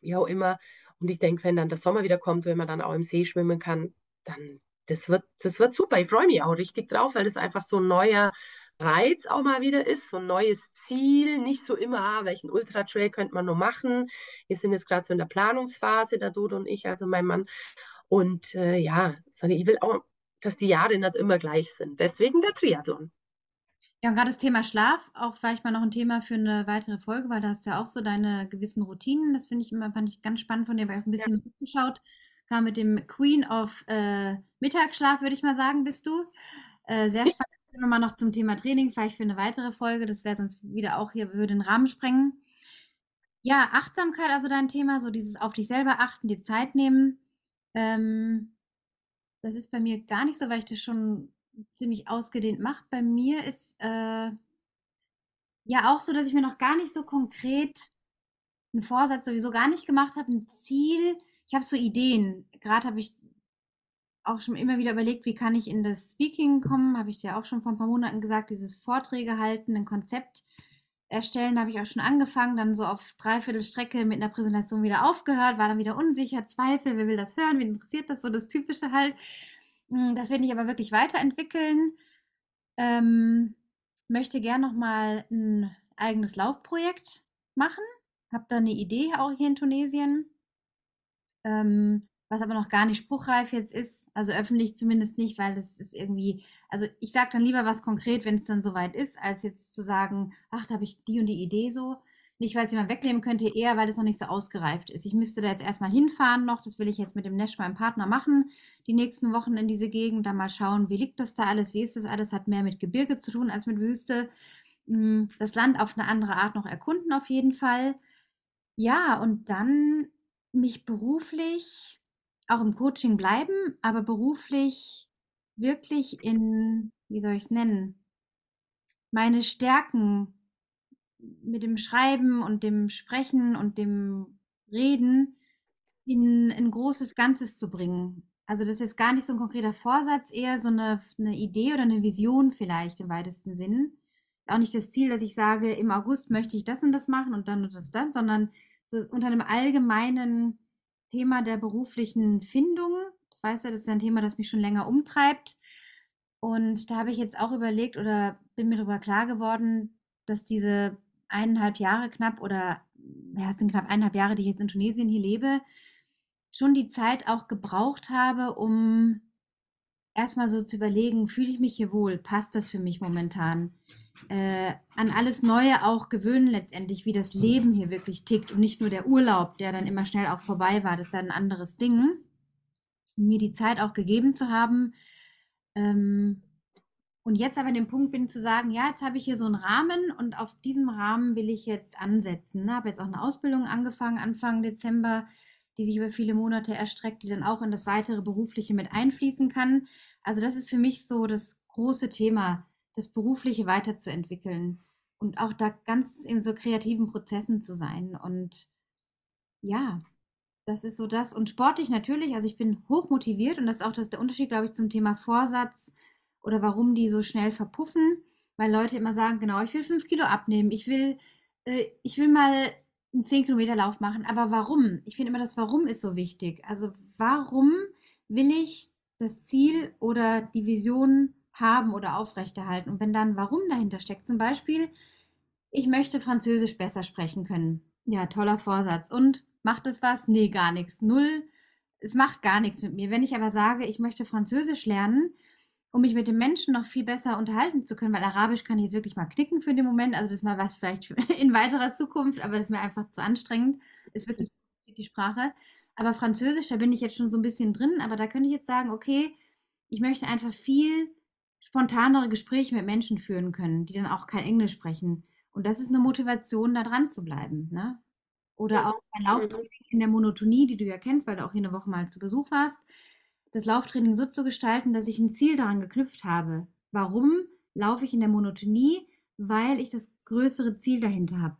wie auch immer. Und ich denke, wenn dann der Sommer wieder kommt, wenn man dann auch im See schwimmen kann, dann das wird, das wird super. Ich freue mich auch richtig drauf, weil das einfach so ein neuer Reiz auch mal wieder ist, so ein neues Ziel, nicht so immer, ah, welchen Ultra-Trail könnte man nur machen. Wir sind jetzt gerade so in der Planungsphase, der Dodo und ich, also mein Mann. Und äh, ja, ich will auch, dass die Jahre nicht immer gleich sind. Deswegen der Triathlon. Ja, und gerade das Thema Schlaf, auch vielleicht mal noch ein Thema für eine weitere Folge, weil da hast du ja auch so deine gewissen Routinen. Das finde ich immer, fand ich ganz spannend von dir, weil ich ein bisschen ja. mitgeschaut. Kam mit dem Queen of äh, Mittagsschlaf, würde ich mal sagen, bist du. Äh, sehr spannend. Nochmal noch zum Thema Training, vielleicht für eine weitere Folge. Das wäre sonst wieder auch hier, würde den Rahmen sprengen. Ja, Achtsamkeit, also dein Thema, so dieses auf dich selber achten, dir Zeit nehmen. Ähm, das ist bei mir gar nicht so, weil ich das schon ziemlich ausgedehnt macht. Bei mir ist äh, ja auch so, dass ich mir noch gar nicht so konkret einen Vorsatz sowieso gar nicht gemacht habe, ein Ziel. Ich habe so Ideen. Gerade habe ich auch schon immer wieder überlegt, wie kann ich in das Speaking kommen. Habe ich dir auch schon vor ein paar Monaten gesagt, dieses Vorträge halten, ein Konzept erstellen, habe ich auch schon angefangen, dann so auf dreiviertel Strecke mit einer Präsentation wieder aufgehört, war dann wieder unsicher, Zweifel, wer will das hören, wen interessiert das, so das Typische halt. Hm, das werde ich aber wirklich weiterentwickeln. Ähm, möchte gern noch mal ein eigenes Laufprojekt machen. Habe da eine Idee auch hier in Tunesien, ähm, was aber noch gar nicht spruchreif jetzt ist. Also öffentlich zumindest nicht, weil das ist irgendwie, also ich sage dann lieber was konkret, wenn es dann soweit ist, als jetzt zu sagen, ach, da habe ich die und die Idee so. Nicht, weil es jemand wegnehmen könnte, eher, weil es noch nicht so ausgereift ist. Ich müsste da jetzt erstmal hinfahren noch. Das will ich jetzt mit dem Nesch, meinem Partner, machen. Die nächsten Wochen in diese Gegend. Dann mal schauen, wie liegt das da alles, wie ist das alles. Hat mehr mit Gebirge zu tun als mit Wüste. Hm, das Land auf eine andere Art noch erkunden, auf jeden Fall. Ja, und dann mich beruflich auch im Coaching bleiben, aber beruflich wirklich in, wie soll ich es nennen, meine Stärken mit dem Schreiben und dem Sprechen und dem Reden in ein großes Ganzes zu bringen. Also das ist gar nicht so ein konkreter Vorsatz, eher so eine, eine Idee oder eine Vision vielleicht im weitesten Sinn. Auch nicht das Ziel, dass ich sage, im August möchte ich das und das machen und dann und das dann, sondern so unter einem allgemeinen Thema der beruflichen Findung. Das weißt du, das ist ein Thema, das mich schon länger umtreibt. Und da habe ich jetzt auch überlegt oder bin mir darüber klar geworden, dass diese eineinhalb Jahre knapp oder ja, es sind knapp eineinhalb Jahre, die ich jetzt in Tunesien hier lebe, schon die Zeit auch gebraucht habe, um erstmal so zu überlegen, fühle ich mich hier wohl, passt das für mich momentan? Äh, an alles Neue auch gewöhnen letztendlich, wie das Leben hier wirklich tickt und nicht nur der Urlaub, der dann immer schnell auch vorbei war, das ist ja ein anderes Ding. Mir die Zeit auch gegeben zu haben, ähm, und jetzt aber dem Punkt bin zu sagen, ja, jetzt habe ich hier so einen Rahmen und auf diesem Rahmen will ich jetzt ansetzen. Ne? Habe jetzt auch eine Ausbildung angefangen Anfang Dezember, die sich über viele Monate erstreckt, die dann auch in das weitere berufliche mit einfließen kann. Also das ist für mich so das große Thema, das berufliche weiterzuentwickeln und auch da ganz in so kreativen Prozessen zu sein und Ja, das ist so das. Und sportlich natürlich, also ich bin hoch motiviert und das ist auch das, der Unterschied, glaube ich, zum Thema Vorsatz oder warum die so schnell verpuffen, weil Leute immer sagen, genau, ich will fünf Kilo abnehmen, ich will, äh, ich will mal einen 10 Kilometer Lauf machen, aber warum? Ich finde immer, das Warum ist so wichtig. Also warum will ich das Ziel oder die Vision haben oder aufrechterhalten? Und wenn dann Warum dahinter steckt, zum Beispiel, ich möchte Französisch besser sprechen können. Ja, toller Vorsatz. Und macht es was? Nee, gar nichts. Null. Es macht gar nichts mit mir. Wenn ich aber sage, ich möchte Französisch lernen, um mich mit den Menschen noch viel besser unterhalten zu können, weil Arabisch kann ich jetzt wirklich mal knicken für den Moment. Also das ist mal was vielleicht in weiterer Zukunft, aber das ist mir einfach zu anstrengend. Ist wirklich die Sprache. Aber Französisch, da bin ich jetzt schon so ein bisschen drin, aber da könnte ich jetzt sagen, okay, ich möchte einfach viel spontanere Gespräche mit Menschen führen können, die dann auch kein Englisch sprechen. Und das ist eine Motivation, da dran zu bleiben. Ne? Oder auch ein Lauftraining in der Monotonie, die du ja kennst, weil du auch hier eine Woche mal zu Besuch warst. Das Lauftraining so zu gestalten, dass ich ein Ziel daran geknüpft habe. Warum laufe ich in der Monotonie? Weil ich das größere Ziel dahinter habe.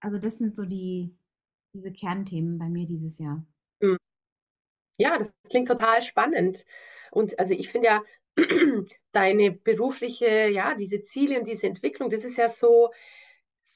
Also das sind so die, diese Kernthemen bei mir dieses Jahr. Hm. Ja, das klingt total spannend. Und also ich finde ja, deine berufliche, ja, diese Ziele und diese Entwicklung, das ist ja so,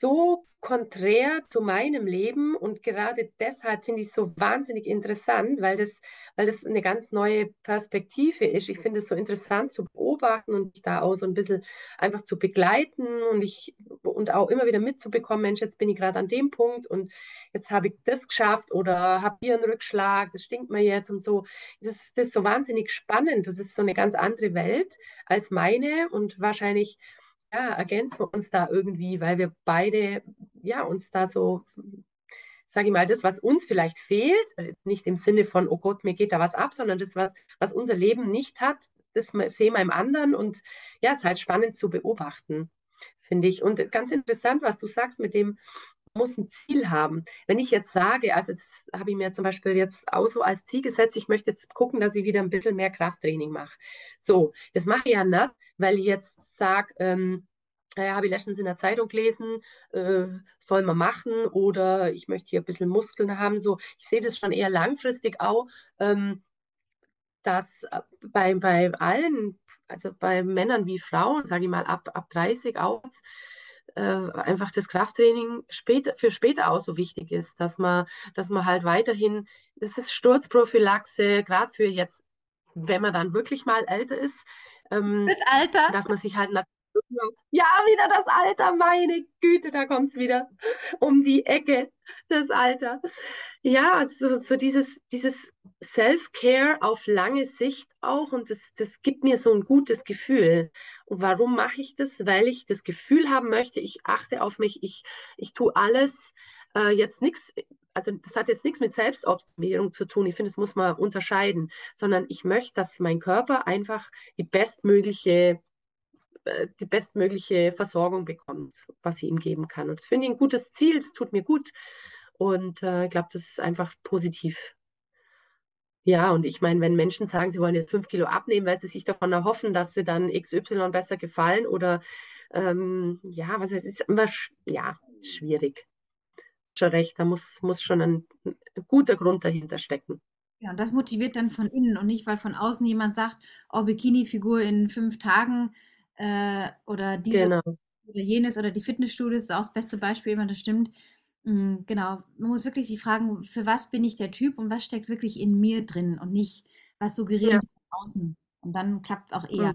so konträr zu meinem Leben und gerade deshalb finde ich es so wahnsinnig interessant, weil das, weil das eine ganz neue Perspektive ist. Ich finde es so interessant zu beobachten und mich da auch so ein bisschen einfach zu begleiten und ich und auch immer wieder mitzubekommen, Mensch, jetzt bin ich gerade an dem Punkt und jetzt habe ich das geschafft oder habe hier einen Rückschlag, das stinkt mir jetzt und so. Das, das ist so wahnsinnig spannend. Das ist so eine ganz andere Welt als meine und wahrscheinlich ja, ergänzen wir uns da irgendwie, weil wir beide ja uns da so, sage ich mal, das, was uns vielleicht fehlt, äh, nicht im Sinne von, oh Gott, mir geht da was ab, sondern das, was, was unser Leben nicht hat, das sehen wir im anderen und ja, es ist halt spannend zu beobachten, finde ich. Und ganz interessant, was du sagst mit dem, muss ein Ziel haben. Wenn ich jetzt sage, also jetzt habe ich mir zum Beispiel jetzt auch so als Ziel gesetzt, ich möchte jetzt gucken, dass ich wieder ein bisschen mehr Krafttraining mache. So, das mache ich ja nicht, weil ich jetzt sage, ähm, ja, habe ich letztens in der Zeitung gelesen, äh, soll man machen oder ich möchte hier ein bisschen Muskeln haben. So, ich sehe das schon eher langfristig auch, ähm, dass äh, bei, bei allen, also bei Männern wie Frauen, sage ich mal, ab, ab 30 auch, äh, einfach das Krafttraining später, für später auch so wichtig ist, dass man, dass man halt weiterhin, das ist Sturzprophylaxe, gerade für jetzt, wenn man dann wirklich mal älter ist, ähm, das Alter. dass man sich halt ja, wieder das Alter, meine Güte, da kommt es wieder um die Ecke, das Alter. Ja, so, so dieses, dieses Self-Care auf lange Sicht auch und das, das gibt mir so ein gutes Gefühl. Und warum mache ich das? Weil ich das Gefühl haben möchte, ich achte auf mich, ich, ich tue alles, äh, jetzt nichts, also das hat jetzt nichts mit Selbstoptimierung zu tun, ich finde, das muss man unterscheiden, sondern ich möchte, dass mein Körper einfach die bestmögliche äh, die bestmögliche Versorgung bekommt, was sie ihm geben kann. Und das finde ich ein gutes Ziel, es tut mir gut. Und äh, ich glaube, das ist einfach positiv. Ja, und ich meine, wenn Menschen sagen, sie wollen jetzt fünf Kilo abnehmen, weil sie sich davon erhoffen, dass sie dann XY besser gefallen oder ähm, ja, was ist, ist immer ja, schwierig. Schon recht, da muss, muss schon ein, ein guter Grund dahinter stecken. Ja, und das motiviert dann von innen und nicht, weil von außen jemand sagt, oh, Bikini-Figur in fünf Tagen, äh, oder diese Genau. oder jenes oder die Fitnessstudios ist auch das beste Beispiel, wenn das stimmt. Mm, genau, man muss wirklich sich fragen, für was bin ich der Typ und was steckt wirklich in mir drin und nicht, was suggerieren Ja. außen. Und dann klappt es auch eher.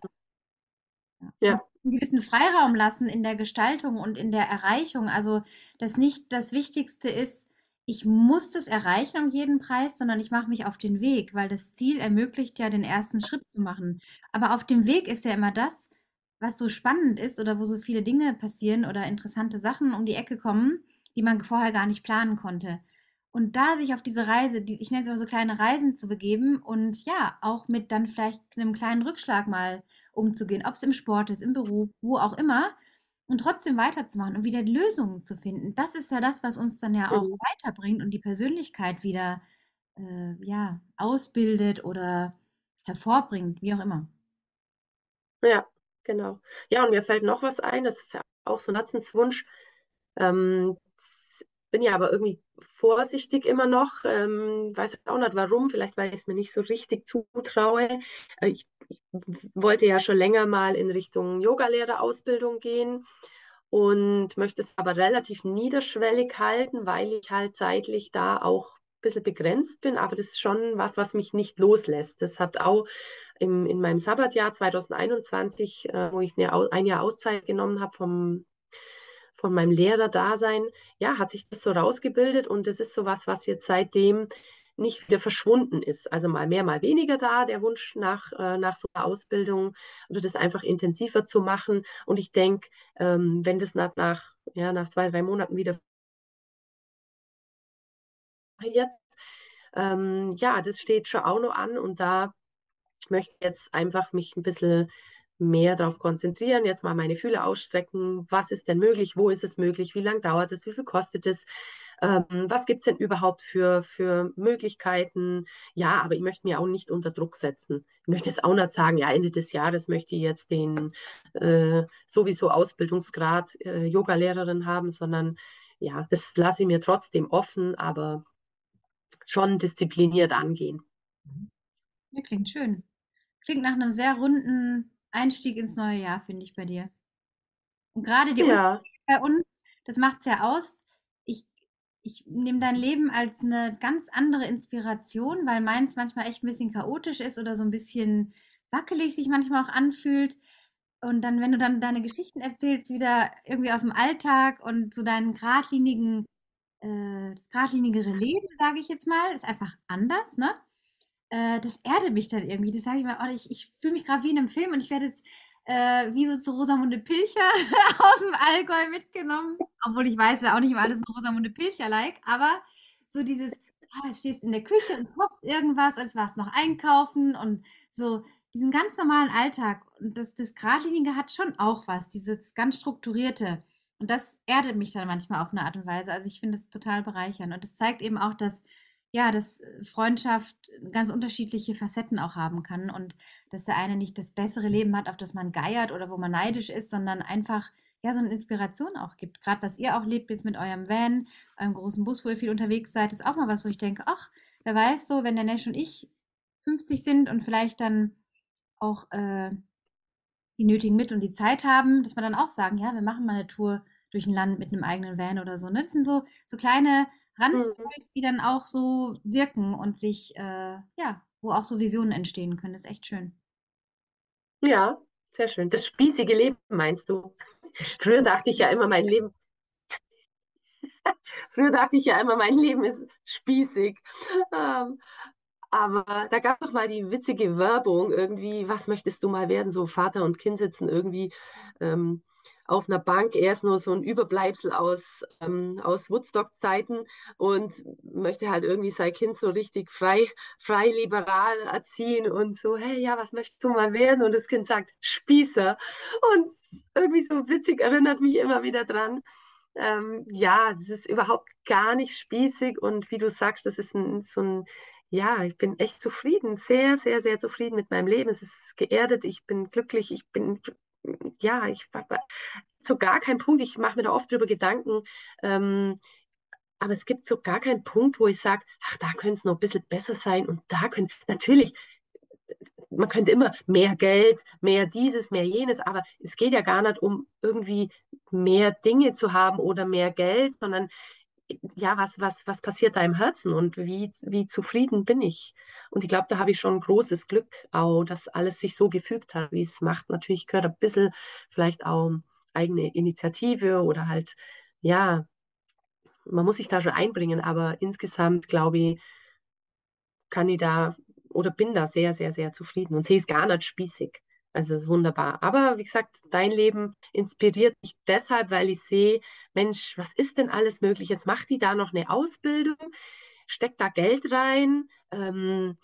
Mhm. Ja. Ja. einen gewissen Freiraum lassen in der Gestaltung und in der Erreichung. Also, dass nicht das Wichtigste ist, ich muss das erreichen um jeden Preis, sondern ich mache mich auf den Weg, weil das Ziel ermöglicht ja den ersten Schritt zu machen. Aber auf dem Weg ist ja immer das, was so spannend ist oder wo so viele Dinge passieren oder interessante Sachen um die Ecke kommen, die man vorher gar nicht planen konnte. Und da sich auf diese Reise, die, ich nenne es immer so kleine Reisen zu begeben und ja, auch mit dann vielleicht einem kleinen Rückschlag mal umzugehen, ob es im Sport ist, im Beruf, wo auch immer, und trotzdem weiterzumachen und wieder Lösungen zu finden. Das ist ja das, was uns dann ja auch Mhm. weiterbringt und die Persönlichkeit wieder äh, ja, ausbildet oder hervorbringt, wie auch immer. Ja, genau. Ja, und mir fällt noch was ein, das ist ja auch so ein Herzenswunsch. Ähm, bin ja aber irgendwie vorsichtig immer noch. Ähm, weiß auch nicht warum, vielleicht weil ich es mir nicht so richtig zutraue. Äh, ich, ich, wollte ja schon länger mal in Richtung Yogalehrerausbildung gehen und möchte es aber relativ niederschwellig halten, weil ich halt zeitlich da auch ein bisschen begrenzt bin. Aber das ist schon was, was mich nicht loslässt. Das hat auch im, in meinem Sabbatjahr 2021, äh, wo ich eine, ein Jahr Auszeit genommen habe vom von meinem Lehrerdasein, ja, hat sich das so rausgebildet und das ist so was, was jetzt seitdem nicht wieder verschwunden ist. Also mal mehr, mal weniger da, der Wunsch nach, äh, nach so einer Ausbildung oder das einfach intensiver zu machen. Und ich denke, ähm, wenn das nach, nach, ja, nach zwei, drei Monaten wieder jetzt, ähm, ja, das steht schon auch noch an und da möchte ich jetzt einfach mich ein bisschen mehr darauf konzentrieren, jetzt mal meine Fühler ausstrecken, was ist denn möglich, wo ist es möglich, wie lange dauert es, wie viel kostet es, ähm, was gibt es denn überhaupt für, für Möglichkeiten. Ja, aber ich möchte mir auch nicht unter Druck setzen. Ich möchte jetzt auch nicht sagen, ja, Ende des Jahres möchte ich jetzt den äh, sowieso Ausbildungsgrad äh, Yoga-Lehrerin haben, sondern ja, das lasse ich mir trotzdem offen, aber schon diszipliniert angehen. Ja, klingt schön. Klingt nach einem sehr runden Einstieg ins neue Jahr, finde ich bei dir. Und gerade die Ja, bei uns, das macht es ja aus. Ich, ich nehme dein Leben als eine ganz andere Inspiration, weil meins manchmal echt ein bisschen chaotisch ist oder so ein bisschen wackelig sich manchmal auch anfühlt. Und dann, wenn du dann deine Geschichten erzählst, wieder irgendwie aus dem Alltag und so deinen geradlinigen, äh, das geradlinigere Leben, sage ich jetzt mal, ist einfach anders, ne? Äh, das erdet mich dann irgendwie. Das sage ich mal, oh, ich, ich fühle mich gerade wie in einem Film und ich werde jetzt äh, wie so zu Rosamunde Pilcher aus dem Allgäu mitgenommen. Obwohl ich weiß ja auch nicht immer alles Rosamunde Pilcher-like, aber so dieses, ah, stehst in der Küche und kochst irgendwas, als warst noch einkaufen und so diesen ganz normalen Alltag. Und das, das Geradlinige hat schon auch was, dieses ganz Strukturierte. Und das erdet mich dann manchmal auf eine Art und Weise. Also ich finde es total bereichernd. Und das zeigt eben auch, dass ja, dass äh, Freundschaft ganz unterschiedliche Facetten auch haben kann und dass der eine nicht das bessere Leben hat, auf das man geiert oder wo man neidisch ist, sondern einfach ja so eine Inspiration auch gibt. Gerade was ihr auch lebt jetzt mit eurem Van, eurem großen Bus, wo ihr viel unterwegs seid, ist auch mal was, wo ich denke, ach, wer weiß so, wenn der Nesch und ich 50 sind und vielleicht dann auch äh, die nötigen Mittel und die Zeit haben, dass wir dann auch sagen, ja, wir machen mal eine Tour durch ein Land mit einem eigenen Van oder so. Ne? Das sind so, so kleine Randstories, mhm. die dann auch so wirken und sich, äh, ja, wo auch so Visionen entstehen können. Das ist echt schön. Ja, sehr schön. Das spießige Leben meinst du? Früher dachte ich ja immer, mein Leben. Früher dachte ich ja immer, mein Leben ist spießig. Ähm, aber da gab es doch mal die witzige Werbung irgendwie, was möchtest du mal werden? So Vater und Kind sitzen irgendwie ähm, auf einer Bank. Er ist nur so ein Überbleibsel aus, ähm, aus Woodstock-Zeiten und möchte halt irgendwie sein Kind so richtig frei, frei liberal erziehen und so, hey, ja, was möchtest du mal werden? Und das Kind sagt, Spießer. Und irgendwie so witzig erinnert mich immer wieder dran. Ähm, ja, es ist überhaupt gar nicht spießig und wie du sagst, das ist ein, so ein ja, ich bin echt zufrieden, sehr, sehr, sehr zufrieden mit meinem Leben. Es ist geerdet, ich bin glücklich, ich bin ja, ich so gar keinen Punkt, ich mache mir da oft drüber Gedanken, ähm, aber es gibt so gar keinen Punkt, wo ich sage, ach, da könnte es noch ein bisschen besser sein und da können, natürlich, man könnte immer mehr Geld, mehr dieses, mehr jenes, aber es geht ja gar nicht um irgendwie mehr Dinge zu haben oder mehr Geld, sondern ja, was, was, was passiert da im Herzen und wie, wie zufrieden bin ich? Und ich glaube, da habe ich schon großes Glück, auch, dass alles sich so gefügt hat, wie es macht. Natürlich gehört ein bisschen vielleicht auch eigene Initiative oder halt, ja, man muss sich da schon einbringen, aber insgesamt glaube ich, kann ich da oder bin da sehr, sehr, sehr zufrieden und sehe es gar nicht spießig. Also es ist wunderbar. Aber wie gesagt, dein Leben inspiriert mich deshalb, weil ich sehe, Mensch, was ist denn alles möglich? Jetzt macht die da noch eine Ausbildung, steckt da Geld rein, ähm,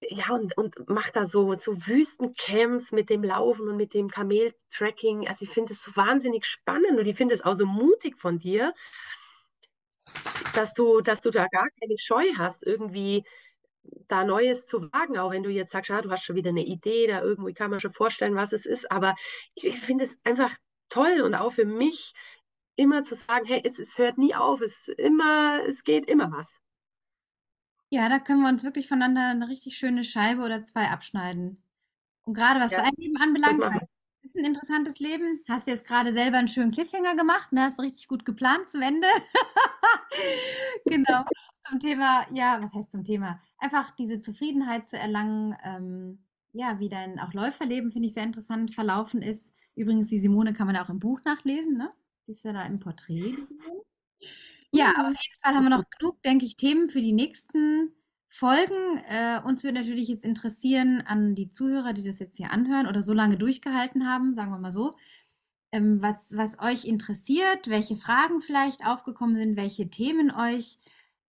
ja, und, und macht da so, so Wüstencamps mit dem Laufen und mit dem Kameltracking. Also ich finde es so wahnsinnig spannend und ich finde es auch so mutig von dir, dass du, dass du da gar keine Scheu hast, irgendwie da Neues zu wagen, auch wenn du jetzt sagst, ah, du hast schon wieder eine Idee, da irgendwie kann man schon vorstellen, was es ist, aber ich, ich finde es einfach toll und auch für mich immer zu sagen, hey, es, es hört nie auf, es, immer, es geht immer was. Ja, da können wir uns wirklich voneinander eine richtig schöne Scheibe oder zwei abschneiden. Und gerade was Ja, dein Leben anbelangt, ein interessantes Leben. Hast du jetzt gerade selber einen schönen Cliffhanger gemacht, ne? Hast richtig gut geplant zum Ende. Genau. Zum Thema, ja, was heißt zum Thema? Einfach diese Zufriedenheit zu erlangen, ähm, ja, wie dein auch Läuferleben, finde ich sehr interessant verlaufen ist. Übrigens, die Simone kann man auch im Buch nachlesen, ne? Die ist ja da im Porträt. Ja, aber auf Mhm. jeden Fall haben wir noch genug, denke ich, Themen für die nächsten Folgen. Äh, uns würde natürlich jetzt interessieren an die Zuhörer, die das jetzt hier anhören oder so lange durchgehalten haben, sagen wir mal so, ähm, was, was euch interessiert, welche Fragen vielleicht aufgekommen sind, welche Themen euch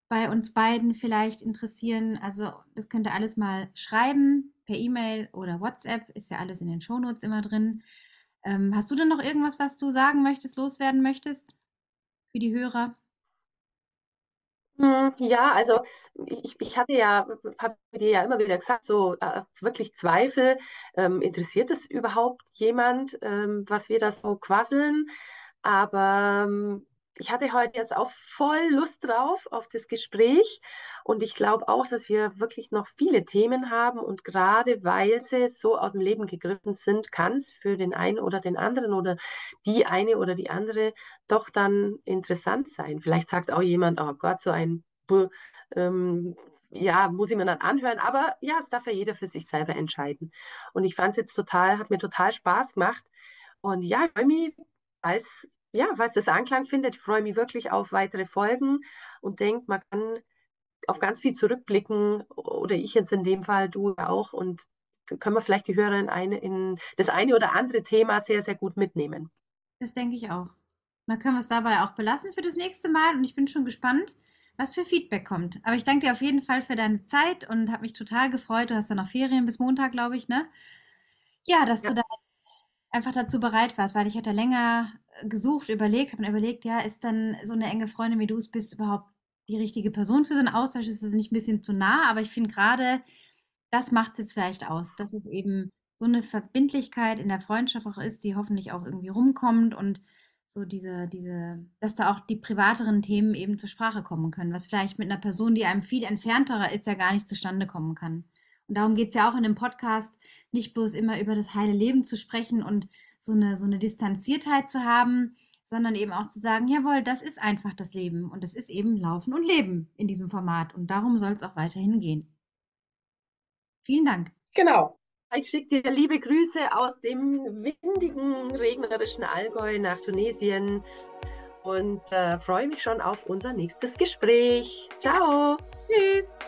bei uns beiden vielleicht interessieren. Also das könnt ihr alles mal schreiben per E-Mail oder WhatsApp, ist ja alles in den Shownotes immer drin. Ähm, hast du denn noch irgendwas, was du sagen möchtest, loswerden möchtest für die Hörer? Hm, Ja, also ich, ich hatte ja, habe dir ja immer wieder gesagt, so äh, wirklich Zweifel, ähm, interessiert es überhaupt jemand, ähm, was wir da so quasseln? Aber ähm, ich hatte heute jetzt auch voll Lust drauf, auf das Gespräch. Und ich glaube auch, dass wir wirklich noch viele Themen haben. Und gerade weil sie so aus dem Leben gegriffen sind, kann es für den einen oder den anderen oder die eine oder die andere doch dann interessant sein. Vielleicht sagt auch jemand, oh Gott, so ein, Buh, ähm, ja, muss ich mir dann anhören. Aber ja, es darf ja jeder für sich selber entscheiden. Und ich fand es jetzt total, hat mir total Spaß gemacht. Und ja, ich als, ja, falls das Anklang findet, ich freue mich wirklich auf weitere Folgen und denke, man kann auf ganz viel zurückblicken oder ich jetzt in dem Fall, du auch. Und können wir vielleicht die Hörer in, eine, in das eine oder andere Thema sehr, sehr gut mitnehmen. Das denke ich auch. Dann können wir es dabei auch belassen für das nächste Mal und ich bin schon gespannt, was für Feedback kommt. Aber ich danke dir auf jeden Fall für deine Zeit und habe mich total gefreut. Du hast ja noch Ferien bis Montag, glaube ich, ne? Ja, dass du Ja. da jetzt einfach dazu bereit warst, weil ich hatte länger gesucht, überlegt, habe mir überlegt, ja, ist dann so eine enge Freundin wie du es bist überhaupt die richtige Person für so einen Austausch? Ist es nicht ein bisschen zu nah? Aber ich finde gerade, das macht es jetzt vielleicht aus, dass es eben so eine Verbindlichkeit in der Freundschaft auch ist, die hoffentlich auch irgendwie rumkommt und so diese, diese, dass da auch die privateren Themen eben zur Sprache kommen können, was vielleicht mit einer Person, die einem viel entfernterer ist, ja gar nicht zustande kommen kann. Und darum geht es ja auch in dem Podcast, nicht bloß immer über das heile Leben zu sprechen und so eine, so eine Distanziertheit zu haben, sondern eben auch zu sagen, jawohl, das ist einfach das Leben und das ist eben Laufen und Leben in diesem Format und darum soll es auch weiterhin gehen. Vielen Dank. Genau. Ich schicke dir liebe Grüße aus dem windigen, regnerischen Allgäu nach Tunesien und äh, freue mich schon auf unser nächstes Gespräch. Ciao. Tschüss.